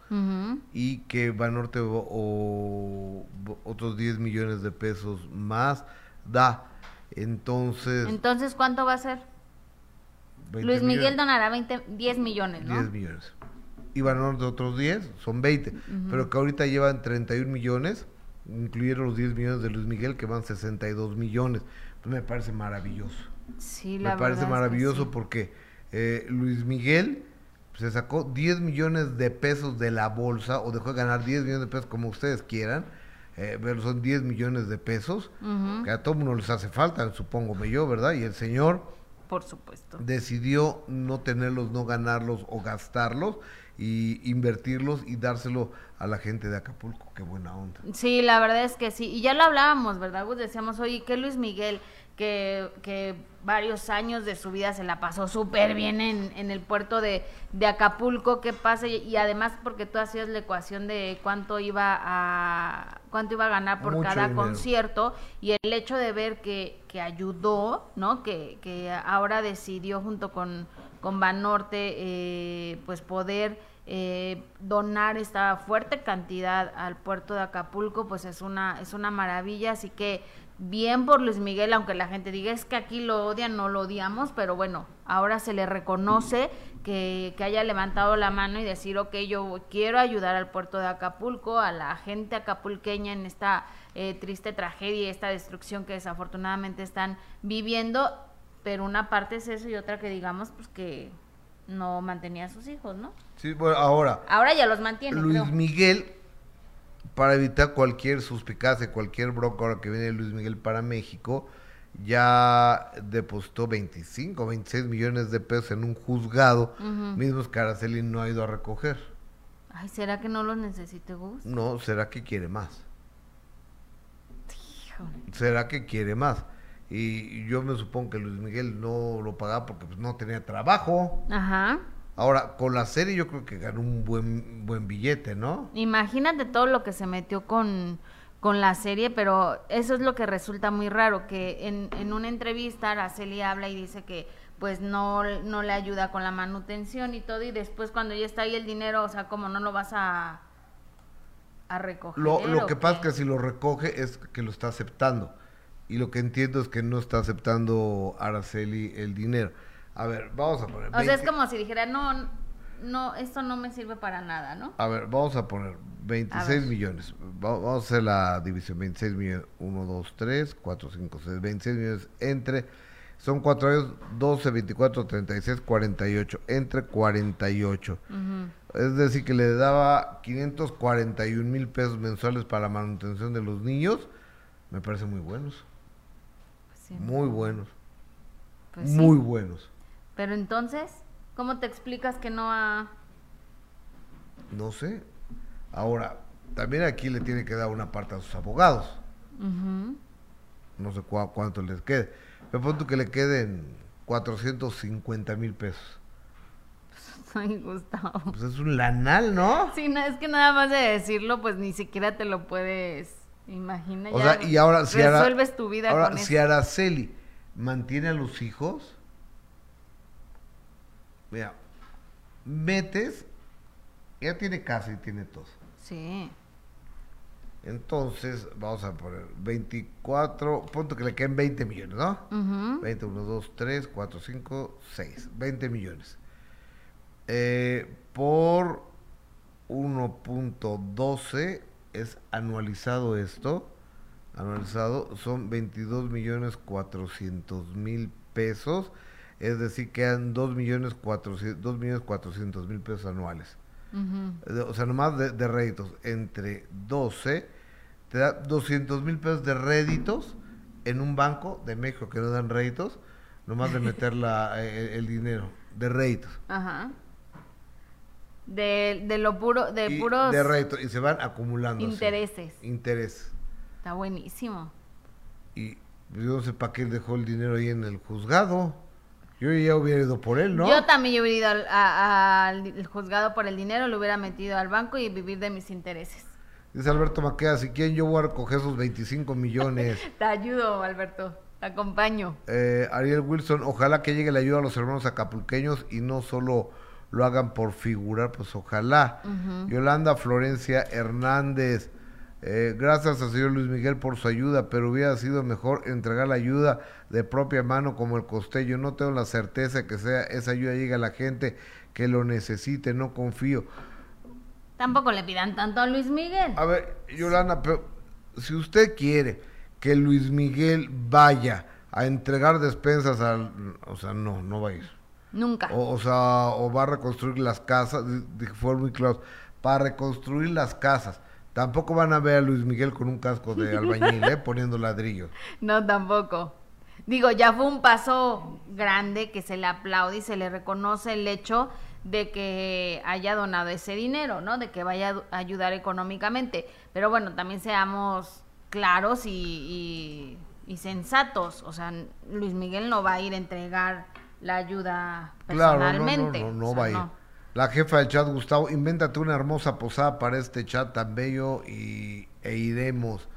y que Banorte o, otros 10 millones de pesos más da. Entonces... Entonces, ¿cuánto va a ser? Luis Miguel donará 20, 10 millones, ¿no? 10 millones. Y Banorte otros 10, son 20. Pero que ahorita llevan 31 millones, incluyeron los 10 millones de Luis Miguel, que van 62 millones. Pues me parece maravilloso. Sí, la Me parece maravilloso porque eh, Luis Miguel se sacó 10 millones de pesos de la bolsa o dejó de ganar 10 millones de pesos como ustedes quieran. Eh, pero son 10 millones de pesos que a todo mundo les hace falta, supongo yo, ¿verdad? Y el señor, por supuesto, decidió no tenerlos, no ganarlos o gastarlos y invertirlos y dárselo a la gente de Acapulco. Qué buena onda. Sí, la verdad es que sí. Y ya lo hablábamos, ¿verdad? Decíamos, oye, ¿qué Luis Miguel? que, varios años de su vida se la pasó súper bien en, en, el puerto de, de, Acapulco, qué pasa, y, además porque tú hacías la ecuación de cuánto iba a cuánto iba a ganar por cada concierto, y el hecho de ver que, que ayudó, ¿no? Que, que ahora decidió junto con, con Banorte, eh, pues poder eh, donar esta fuerte cantidad al puerto de Acapulco, pues es una, es una maravilla, así que bien por Luis Miguel, aunque la gente diga es que aquí lo odian, no lo odiamos, pero bueno, ahora se le reconoce que, que, haya levantado la mano y decir, ok, yo quiero ayudar al puerto de Acapulco, a la gente acapulqueña en esta eh, triste tragedia, esta destrucción que desafortunadamente están viviendo, pero una parte es eso y otra que digamos, pues que no mantenía a sus hijos, ¿no? Sí, bueno, ahora. Ahora ya los mantiene. Luis Miguel para evitar cualquier suspicacia, cualquier bronca ahora que viene Luis Miguel para México, ya depositó 25, 26 millones de pesos en un juzgado, mismos que Araceli no ha ido a recoger. Ay, ¿será que no los necesite Gus? No, ¿será que quiere más? ¿Será que quiere más? Y yo me supongo que Luis Miguel no lo pagaba porque pues, no tenía trabajo. Ajá. Ahora, con la serie yo creo que ganó un buen, buen billete, ¿no? Imagínate todo lo que se metió con, con la serie, pero eso es lo que resulta muy raro, que en, en una entrevista Araceli habla y dice que pues no, no le ayuda con la manutención y todo, y después cuando ya está ahí el dinero, o sea, como no lo vas a, a recoger. Lo, lo que pasa es que si lo recoge es que lo está aceptando, y lo que entiendo es que no está aceptando Araceli el dinero. A ver, vamos a poner. O sea, es como si dijera, no, no, esto no me sirve para nada, ¿no? A ver, vamos a poner 26 millones. Vamos a hacer la división: 26 millones, 1, 2, 3, 4, 5, 6, 26 millones entre. Son 4 años, 12, 24, 36, 48. Entre 48. Es decir, que le daba 541 mil pesos mensuales para la manutención de los niños. Me parece muy buenos. Muy buenos. Pues muy buenos. Pero entonces, ¿cómo te explicas que no ha...? No sé. Ahora, también aquí le tiene que dar una parte a sus abogados. No sé cuánto les quede. Me pongo que le queden 450 mil pesos. Gustavo. Pues es un lanal, ¿no? Sí, no, es que nada más de decirlo, pues ni siquiera te lo puedes imaginar. O sea, y ahora si resuelves tu vida ahora, si Araceli mantiene a los hijos, Mira, metes, ya tiene casa y tiene todo. Sí. Entonces, vamos a poner 24, punto que le queden 20 millones, ¿no? 20, 1, 2, 3, 4, 5, 6, 20 millones. Eh, por 1.12 es anualizado esto, anualizado son 22 millones 400 mil pesos, es decir, quedan 2 millones 400, 2 millones 400 mil pesos anuales. O sea, nomás de, de, réditos entre 12, te da 200 mil pesos de réditos en un banco de México que no dan réditos, nomás de meter la, eh, el, dinero de réditos. Ajá. De, de lo puro, de puros... De réditos, y se van acumulando. Intereses. Intereses. Está buenísimo. Y yo no sé para qué dejó el dinero ahí en el juzgado. Yo ya hubiera ido por él, ¿no? Yo también hubiera ido al, juzgado por el dinero, lo hubiera metido al banco y vivir de mis intereses. Dice Alberto Maqueda, si quieren yo voy a recoger esos 25 millones. te ayudo, Alberto, te acompaño. Eh, Ariel Wilson, ojalá que llegue la ayuda a los hermanos acapulqueños y no solo lo hagan por figurar, pues ojalá. Yolanda Florencia Hernández, eh, gracias al señor Luis Miguel por su ayuda, pero hubiera sido mejor entregar la ayuda de propia mano como el costello. No tengo la certeza que sea esa ayuda llegue a la gente que lo necesite, no confío. Tampoco le pidan tanto a Luis Miguel. A ver, Yolanda, pero si usted quiere que Luis Miguel vaya a entregar despensas al... O sea, no, no va a ir. Nunca. O, sea, o va a reconstruir las casas, fue muy claro, para reconstruir las casas Tampoco van a ver a Luis Miguel con un casco de albañil, ¿eh? poniendo ladrillos. No, tampoco. Digo, ya fue un paso grande que se le aplaude y se le reconoce el hecho de que haya donado ese dinero, ¿no? De que vaya a ayudar económicamente. Pero bueno, también seamos claros y, sensatos. O sea, Luis Miguel no va a ir a entregar la ayuda personalmente. Claro, no, no, no, va a ir. La jefa del chat, Gustavo, invéntate una hermosa posada para este chat tan bello y, e iremos.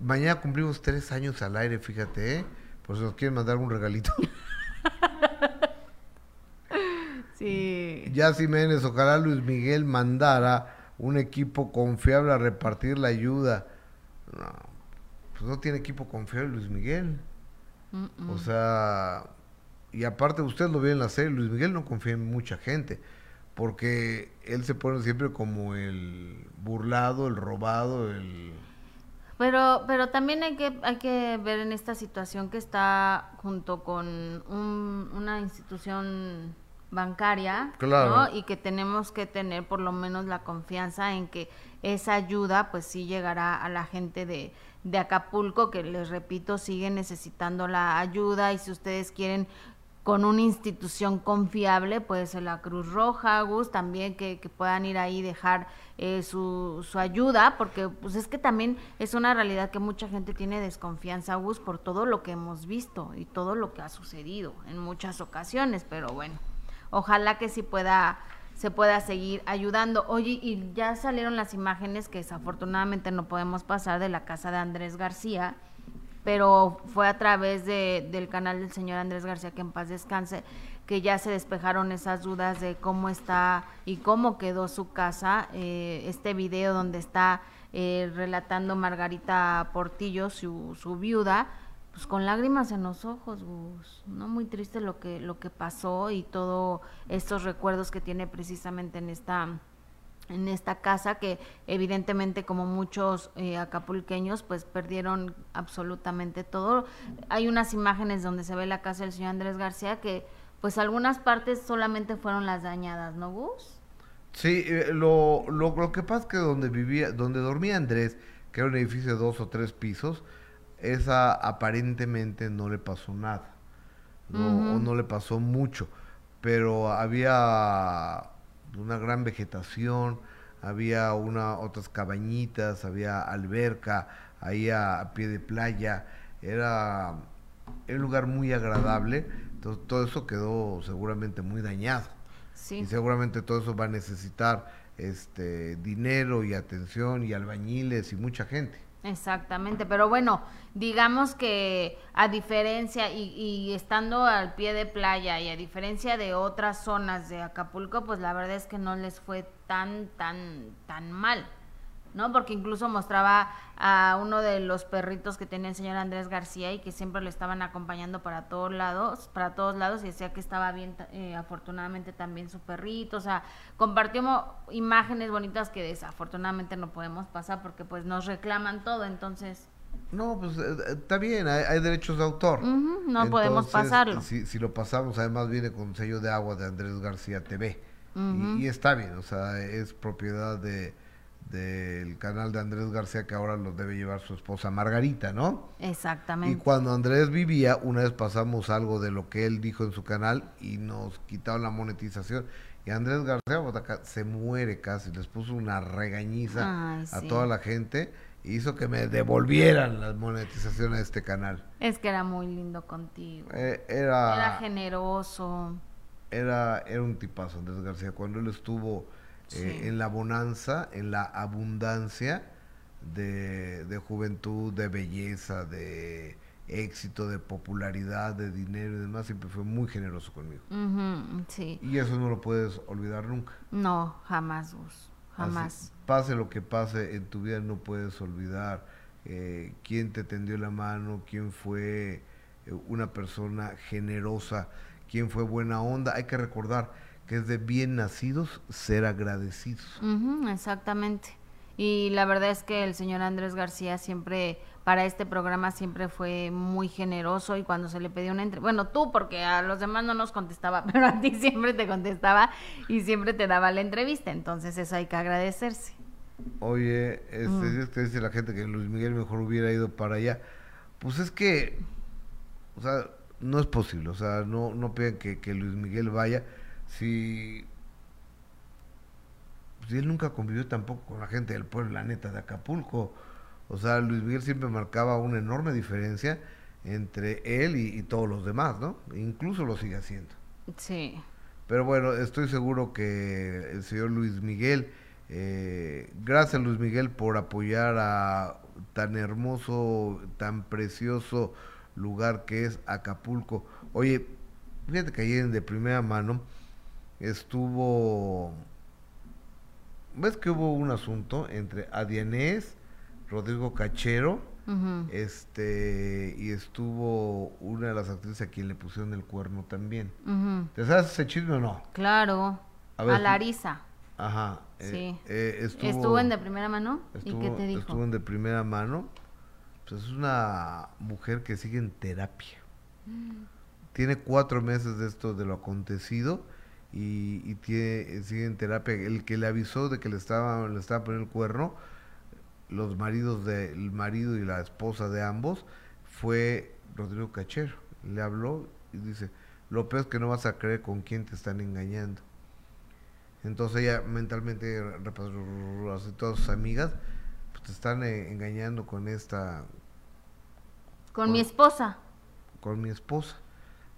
Mañana cumplimos tres años al aire, fíjate, ¿eh? Por si nos quieren mandar un regalito. sí. Ya Jiménez, ojalá Luis Miguel mandara un equipo confiable a repartir la ayuda. No, pues no tiene equipo confiable Luis Miguel. O sea, y aparte usted lo ve en la serie, Luis Miguel no confía en mucha gente porque él se pone siempre como el burlado, el robado, el... Pero, pero también hay que, hay que ver en esta situación que está junto con una institución bancaria, ¿no? Y que tenemos que tener por lo menos la confianza en que esa ayuda pues sí llegará a la gente de, de Acapulco, que les repito, sigue necesitando la ayuda y si ustedes quieren con una institución confiable, puede ser la Cruz Roja, Gus, también que, puedan ir ahí y dejar eh, su, su, ayuda, porque pues es que también es una realidad que mucha gente tiene desconfianza, Gus, por todo lo que hemos visto y todo lo que ha sucedido en muchas ocasiones, pero bueno, ojalá que sí pueda se pueda seguir ayudando. Oye, y ya salieron las imágenes que desafortunadamente no podemos pasar de la casa de Andrés García, pero fue a través de, del canal del señor Andrés García, que en paz descanse, que ya se despejaron esas dudas de cómo está y cómo quedó su casa. Eh, este video donde está eh, relatando Margarita Portillo, su, su viuda, pues con lágrimas en los ojos, no muy triste lo que lo que pasó y todos estos recuerdos que tiene precisamente en esta en esta casa que evidentemente como muchos eh, acapulqueños pues perdieron absolutamente todo. Hay unas imágenes donde se ve la casa del señor Andrés García que pues algunas partes solamente fueron las dañadas, ¿no, Gus? Sí, eh, lo, lo, lo, que pasa es que donde vivía, donde dormía Andrés, que era un edificio de dos o tres pisos, esa aparentemente no le pasó nada, no, o no le pasó mucho, pero había una gran vegetación, había una, otras cabañitas, había alberca, ahí a, pie de playa, era, un lugar muy agradable, entonces todo eso quedó seguramente muy dañado. Y seguramente todo eso va a necesitar este dinero y atención y albañiles y mucha gente. Exactamente, pero bueno, digamos que a diferencia y, estando al pie de playa y a diferencia de otras zonas de Acapulco, pues la verdad es que no les fue tan, tan, tan mal. ¿No? Porque incluso mostraba a uno de los perritos que tenía el señor Andrés García y que siempre lo estaban acompañando para todos lados, para todos lados y decía que estaba bien, eh, afortunadamente también su perrito, o sea, compartimos imágenes bonitas que desafortunadamente no podemos pasar porque pues nos reclaman todo, entonces... No, pues eh, eh, está bien, hay, derechos de autor. no podemos pasarlo. Si, si, lo pasamos, además viene con sello de agua de Andrés García TV. y, está bien, o sea, es propiedad de, del canal de Andrés García que ahora lo debe llevar su esposa Margarita, ¿no? Exactamente. Y cuando Andrés vivía, una vez pasamos algo de lo que él dijo en su canal y nos quitaron la monetización. Y Andrés García se muere casi, les puso una regañiza a toda la gente hizo que me devolvieran la monetización a este canal. Es que era muy lindo contigo. Eh, era, era generoso. Era, era un tipazo Andrés García. Cuando él estuvo eh, en la bonanza, en la abundancia de, juventud, de belleza, de éxito, de popularidad, de dinero y demás, siempre fue muy generoso conmigo. sí. Y eso no lo puedes olvidar nunca. No, jamás, jamás. pase lo que pase en tu vida, no puedes olvidar eh, quién te tendió la mano, quién fue eh, una persona generosa, quién fue buena onda. Hay que recordar, que es de bien nacidos ser agradecidos. exactamente. Y la verdad es que el señor Andrés García siempre, para este programa siempre fue muy generoso y cuando se le pidió una entrevista, bueno, tú porque a los demás no nos contestaba, pero a ti siempre te contestaba y siempre te daba la entrevista, entonces eso hay que agradecerse. Oye, este, es que dice la gente que Luis Miguel mejor hubiera ido para allá. Pues es que, o sea, no es posible, o sea, no, no piden que, que Luis Miguel vaya si, si él nunca convivió tampoco con la gente del pueblo, la neta, de Acapulco. O sea, Luis Miguel siempre marcaba una enorme diferencia entre él y, todos los demás, ¿no? Incluso lo sigue haciendo. Sí. Pero bueno, estoy seguro que el señor Luis Miguel, eh, gracias Luis Miguel por apoyar a tan hermoso, tan precioso lugar que es Acapulco. Oye, fíjate que ayer de primera mano estuvo... ¿Ves que hubo un asunto entre Adianés, Rodrigo Cachero, este, y estuvo una de las actrices a quien le pusieron el cuerno también? ¿Te sabes ese chisme o no? Claro, a, Larisa. Ajá. Eh, sí. Eh, estuvo, en de primera mano? ¿Y qué te dijo? Estuvo en de primera mano. Pues es una mujer que sigue en terapia. Mm. Tiene cuatro meses de esto, de lo acontecido y, tiene, sigue en terapia. El que le avisó de que le estaba, le estaba poniendo el cuerno, los maridos del marido y la esposa de ambos, fue Rodrigo Cachero. Le habló y dice, lo peor es que no vas a creer con quién te están engañando. Entonces ella mentalmente repasó a todas sus amigas, pues te están eh, engañando con esta... con mi esposa. Con mi esposa.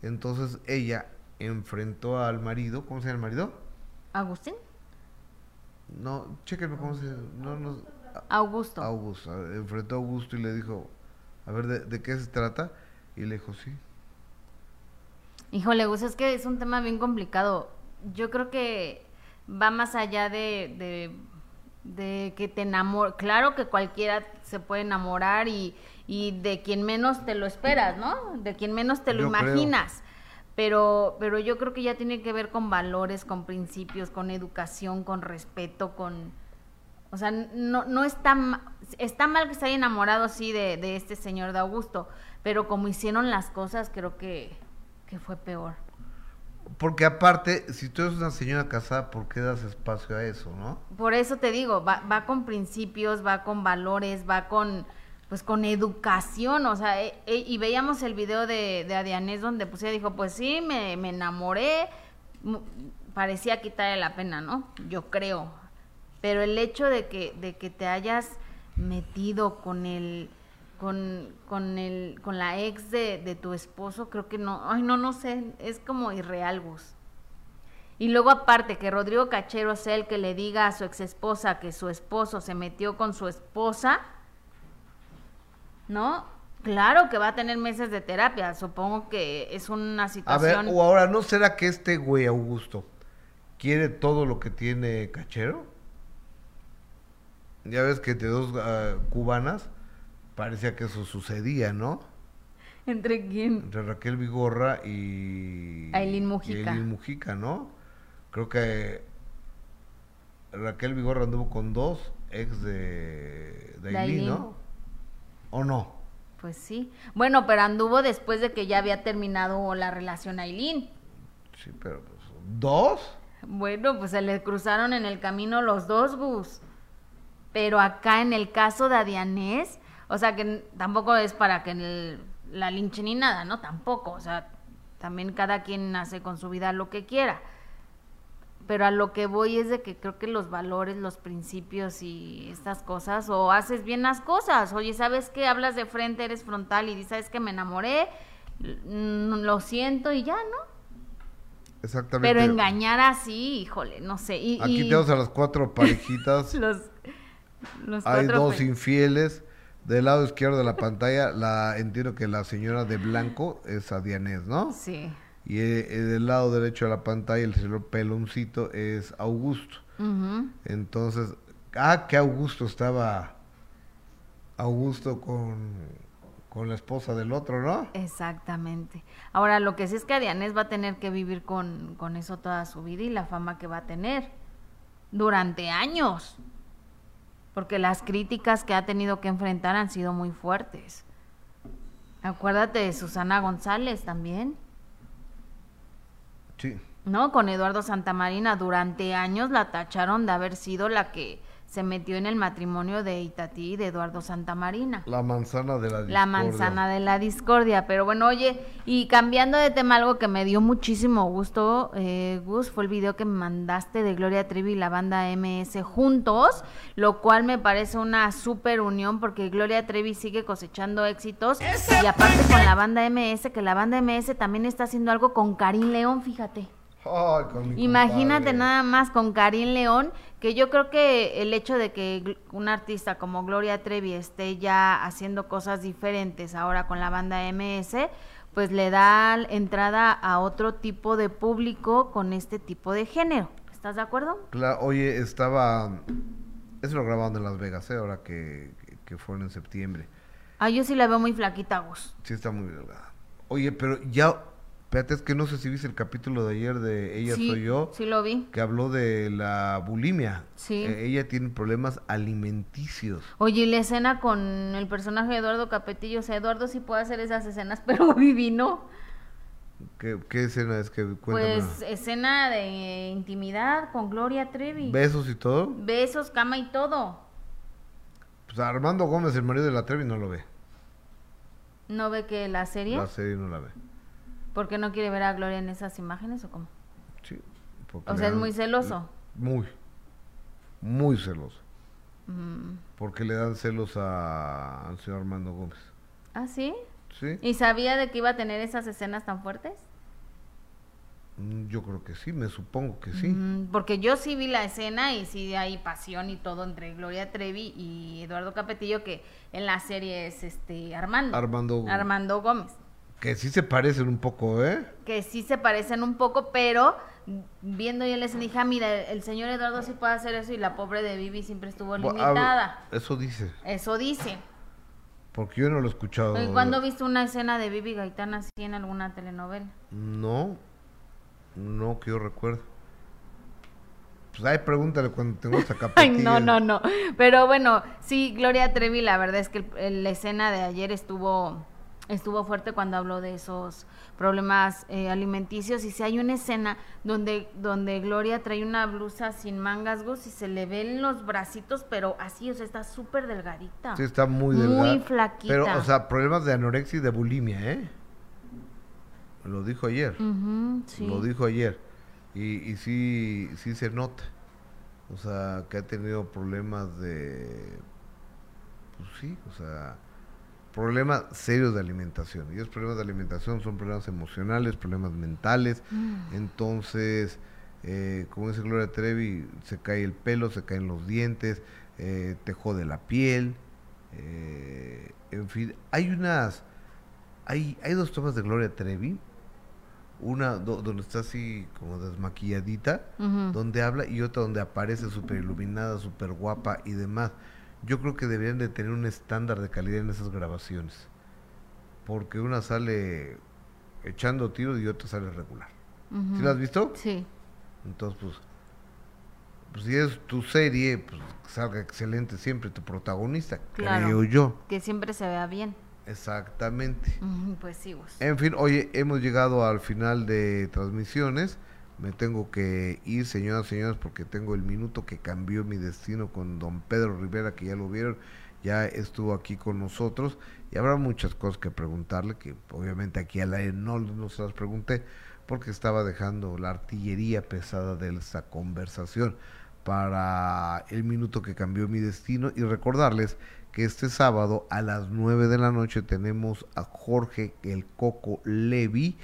Entonces ella enfrentó al marido, ¿cómo se llama el marido? Agustín. No, chéquenme cómo se no, no, Augusto. Augusto, enfrentó a Augusto y le dijo, a ver, ¿de, qué se trata? Y le dijo, sí. Híjole, Gus, es que es un tema bien complicado. Yo creo que va más allá de, de, de que te enamores. Claro que cualquiera se puede enamorar y, y, de quien menos te lo esperas, ¿no? De quien menos te lo imaginas pero, pero yo creo que ya tiene que ver con valores, con principios, con educación, con respeto, con... O sea, no, no está, está mal que se haya enamorado, sí, de, de este señor de Augusto, pero como hicieron las cosas, creo que, que fue peor. Porque aparte, si tú eres una señora casada, ¿por qué das espacio a eso, no? Por eso te digo, va, va con principios, va con valores, va con pues con educación, o sea, e, e, y veíamos el video de, de Adianés donde pues ella dijo, pues sí, me, enamoré, parecía quitarle la pena, ¿no? Yo creo. Pero el hecho de que, de que te hayas metido con el, con, con el, con la ex de, de tu esposo, creo que no, ay no, no sé, es como irreal, Gus. Y luego aparte que Rodrigo Cachero sea el que le diga a su ex esposa que su esposo se metió con su esposa, ¿no? Claro que va a tener meses de terapia, supongo que es una situación... A ver, o ahora, ¿no será que este güey Augusto quiere todo lo que tiene Cachero? Ya ves que entre dos uh, cubanas parecía que eso sucedía, ¿no? ¿Entre quién? Entre Raquel Vigorra y... Aileen Mujica. Y Aileen Mujica, ¿no? Creo que Raquel Vigorra anduvo con dos ex de, de Aileen, ¿no? ¿O no? Pues sí. Bueno, pero anduvo después de que ya había terminado la relación Aileen. Sí, pero pues, ¿dos? Bueno, pues se le cruzaron en el camino los dos, Gus. Pero acá en el caso de Adianés, o sea que tampoco es para que la linche ni nada, ¿no? Tampoco, o sea, también cada quien hace con su vida lo que quiera. Pero a lo que voy es de que creo que los valores, los principios y estas cosas, o haces bien las cosas. Oye, ¿sabes qué? Hablas de frente, eres frontal y dices, ¿sabes que me enamoré? Lo siento y ya, ¿no? Exactamente. Pero engañar así, híjole, no sé. Y, Aquí tenemos a las cuatro parejitas. los, Hay dos infieles. Del lado izquierdo de la pantalla, la entiendo que la señora de blanco es Adianés, ¿no? Sí. Y eh, del lado derecho de la pantalla, el señor peloncito es Augusto. Entonces, ah, que Augusto estaba Augusto con con la esposa del otro, ¿no? Exactamente. Ahora, lo que sí es que Adianés va a tener que vivir con, con eso toda su vida y la fama que va a tener durante años. Porque las críticas que ha tenido que enfrentar han sido muy fuertes. Acuérdate de Susana González también. Sí. ¿No? Con Eduardo Santamarina. Durante años la tacharon de haber sido la que se metió en el matrimonio de Itatí y de Eduardo Santamarina. La manzana de la discordia. La manzana de la discordia. Pero bueno, oye, y cambiando de tema, algo que me dio muchísimo gusto, eh, Gus, fue el video que me mandaste de Gloria Trevi y la banda MS juntos, lo cual me parece una super unión porque Gloria Trevi sigue cosechando éxitos y aparte con la banda MS, que la banda MS también está haciendo algo con Karim León, fíjate. Imagínate nada más con Karim León, que yo creo que el hecho de que un artista como Gloria Trevi esté ya haciendo cosas diferentes ahora con la banda MS, pues le da entrada a otro tipo de público con este tipo de género. ¿Estás de acuerdo? Claro, oye, estaba... Eso lo grabaron en Las Vegas, ¿eh? ahora que, que, fueron en septiembre. Ah, yo sí la veo muy flaquita, Gus. Sí, está muy delgada. Oye, pero ya Espérate, es que no sé si viste el capítulo de ayer de Ella Soy Yo. Sí, lo vi. Que habló de la bulimia. Sí. Eh, ella tiene problemas alimenticios. Oye, y la escena con el personaje de Eduardo Capetillo. O sea, Eduardo sí puede hacer esas escenas, pero Vivi no. ¿Qué, escena es que Pues escena de intimidad con Gloria Trevi. ¿Besos y todo? Besos, cama y todo. Pues Armando Gómez, el marido de la Trevi, no lo ve. ¿No ve que la serie? La serie no la ve. ¿Por qué no quiere ver a Gloria en esas imágenes o cómo? Sí. O sea, es muy celoso. Muy. Muy celoso. Mm. Porque le dan celos a, al señor Armando Gómez. ¿Ah, sí? Sí. ¿Y sabía de que iba a tener esas escenas tan fuertes? Mm, yo creo que sí, me supongo que sí. Mm, porque yo sí vi la escena y sí hay pasión y todo entre Gloria Trevi y Eduardo Capetillo, que en la serie es este Armando. Armando, Armando Gómez. Que sí se parecen un poco, ¿eh? Que sí se parecen un poco, pero viendo yo les dije, ah, mira, el señor Eduardo sí puede hacer eso y la pobre de Vivi siempre estuvo limitada. eso dice. Eso dice. Porque yo no lo he escuchado. ¿Y cuándo viste una escena de Vivi Gaitán así en alguna telenovela? No, no que yo recuerdo. Pues ahí pregúntale cuando tengo esa Ay, no, no, no. Pero bueno, sí, Gloria Trevi, la verdad es que la escena de ayer estuvo estuvo fuerte cuando habló de esos problemas eh, alimenticios y si hay una escena donde donde Gloria trae una blusa sin mangas y se le ven los bracitos pero así o sea está súper delgadita. Sí está muy delgada. muy flaquita. Pero o sea problemas de anorexia y de bulimia eh lo dijo ayer. Lo dijo ayer. Y, y sí sí se nota. O sea que ha tenido problemas de pues sí o sea problemas serios de alimentación. Y esos problemas de alimentación son problemas emocionales, problemas mentales. Mm. Entonces, eh, como dice Gloria Trevi, se cae el pelo, se caen los dientes, eh, te jode la piel. Eh, en fin, hay unas. Hay, hay dos tomas de Gloria Trevi. Una donde está así como desmaquilladita, donde habla, y otra donde aparece súper iluminada, súper guapa y demás yo creo que deberían de tener un estándar de calidad en esas grabaciones. Porque una sale echando tiros y otra sale regular. ¿Sí la has visto? Sí. Entonces, pues, pues si es tu serie, pues salga excelente siempre tu protagonista, creo yo. Que siempre se vea bien. Exactamente. pues sí, vos. En fin, oye, hemos llegado al final de transmisiones. Me tengo que ir, señoras y señores, porque tengo el minuto que cambió mi destino con don Pedro Rivera, que ya lo vieron, ya estuvo aquí con nosotros. Y habrá muchas cosas que preguntarle, que obviamente aquí a la no, no se las pregunté, porque estaba dejando la artillería pesada de esa conversación para el minuto que cambió mi destino. Y recordarles que este sábado a las 9 de la noche tenemos a Jorge el Coco Levi,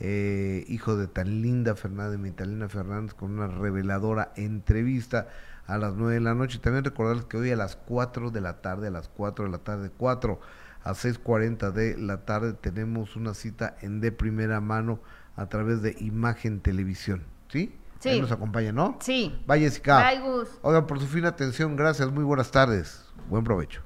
eh, hijo de tan linda Fernández, Mitalina Fernández, con una reveladora entrevista a las 9 de la noche. También recordarles que hoy a las 4 de la tarde, a las 4 de la tarde, 4 a 6.40 de la tarde, tenemos una cita en de primera mano a través de Imagen Televisión. ¿Sí? Sí. Ahí nos acompaña, ¿no? Sí. Vaya, Gus. Oigan, por su fina atención, gracias, muy buenas tardes. Buen provecho.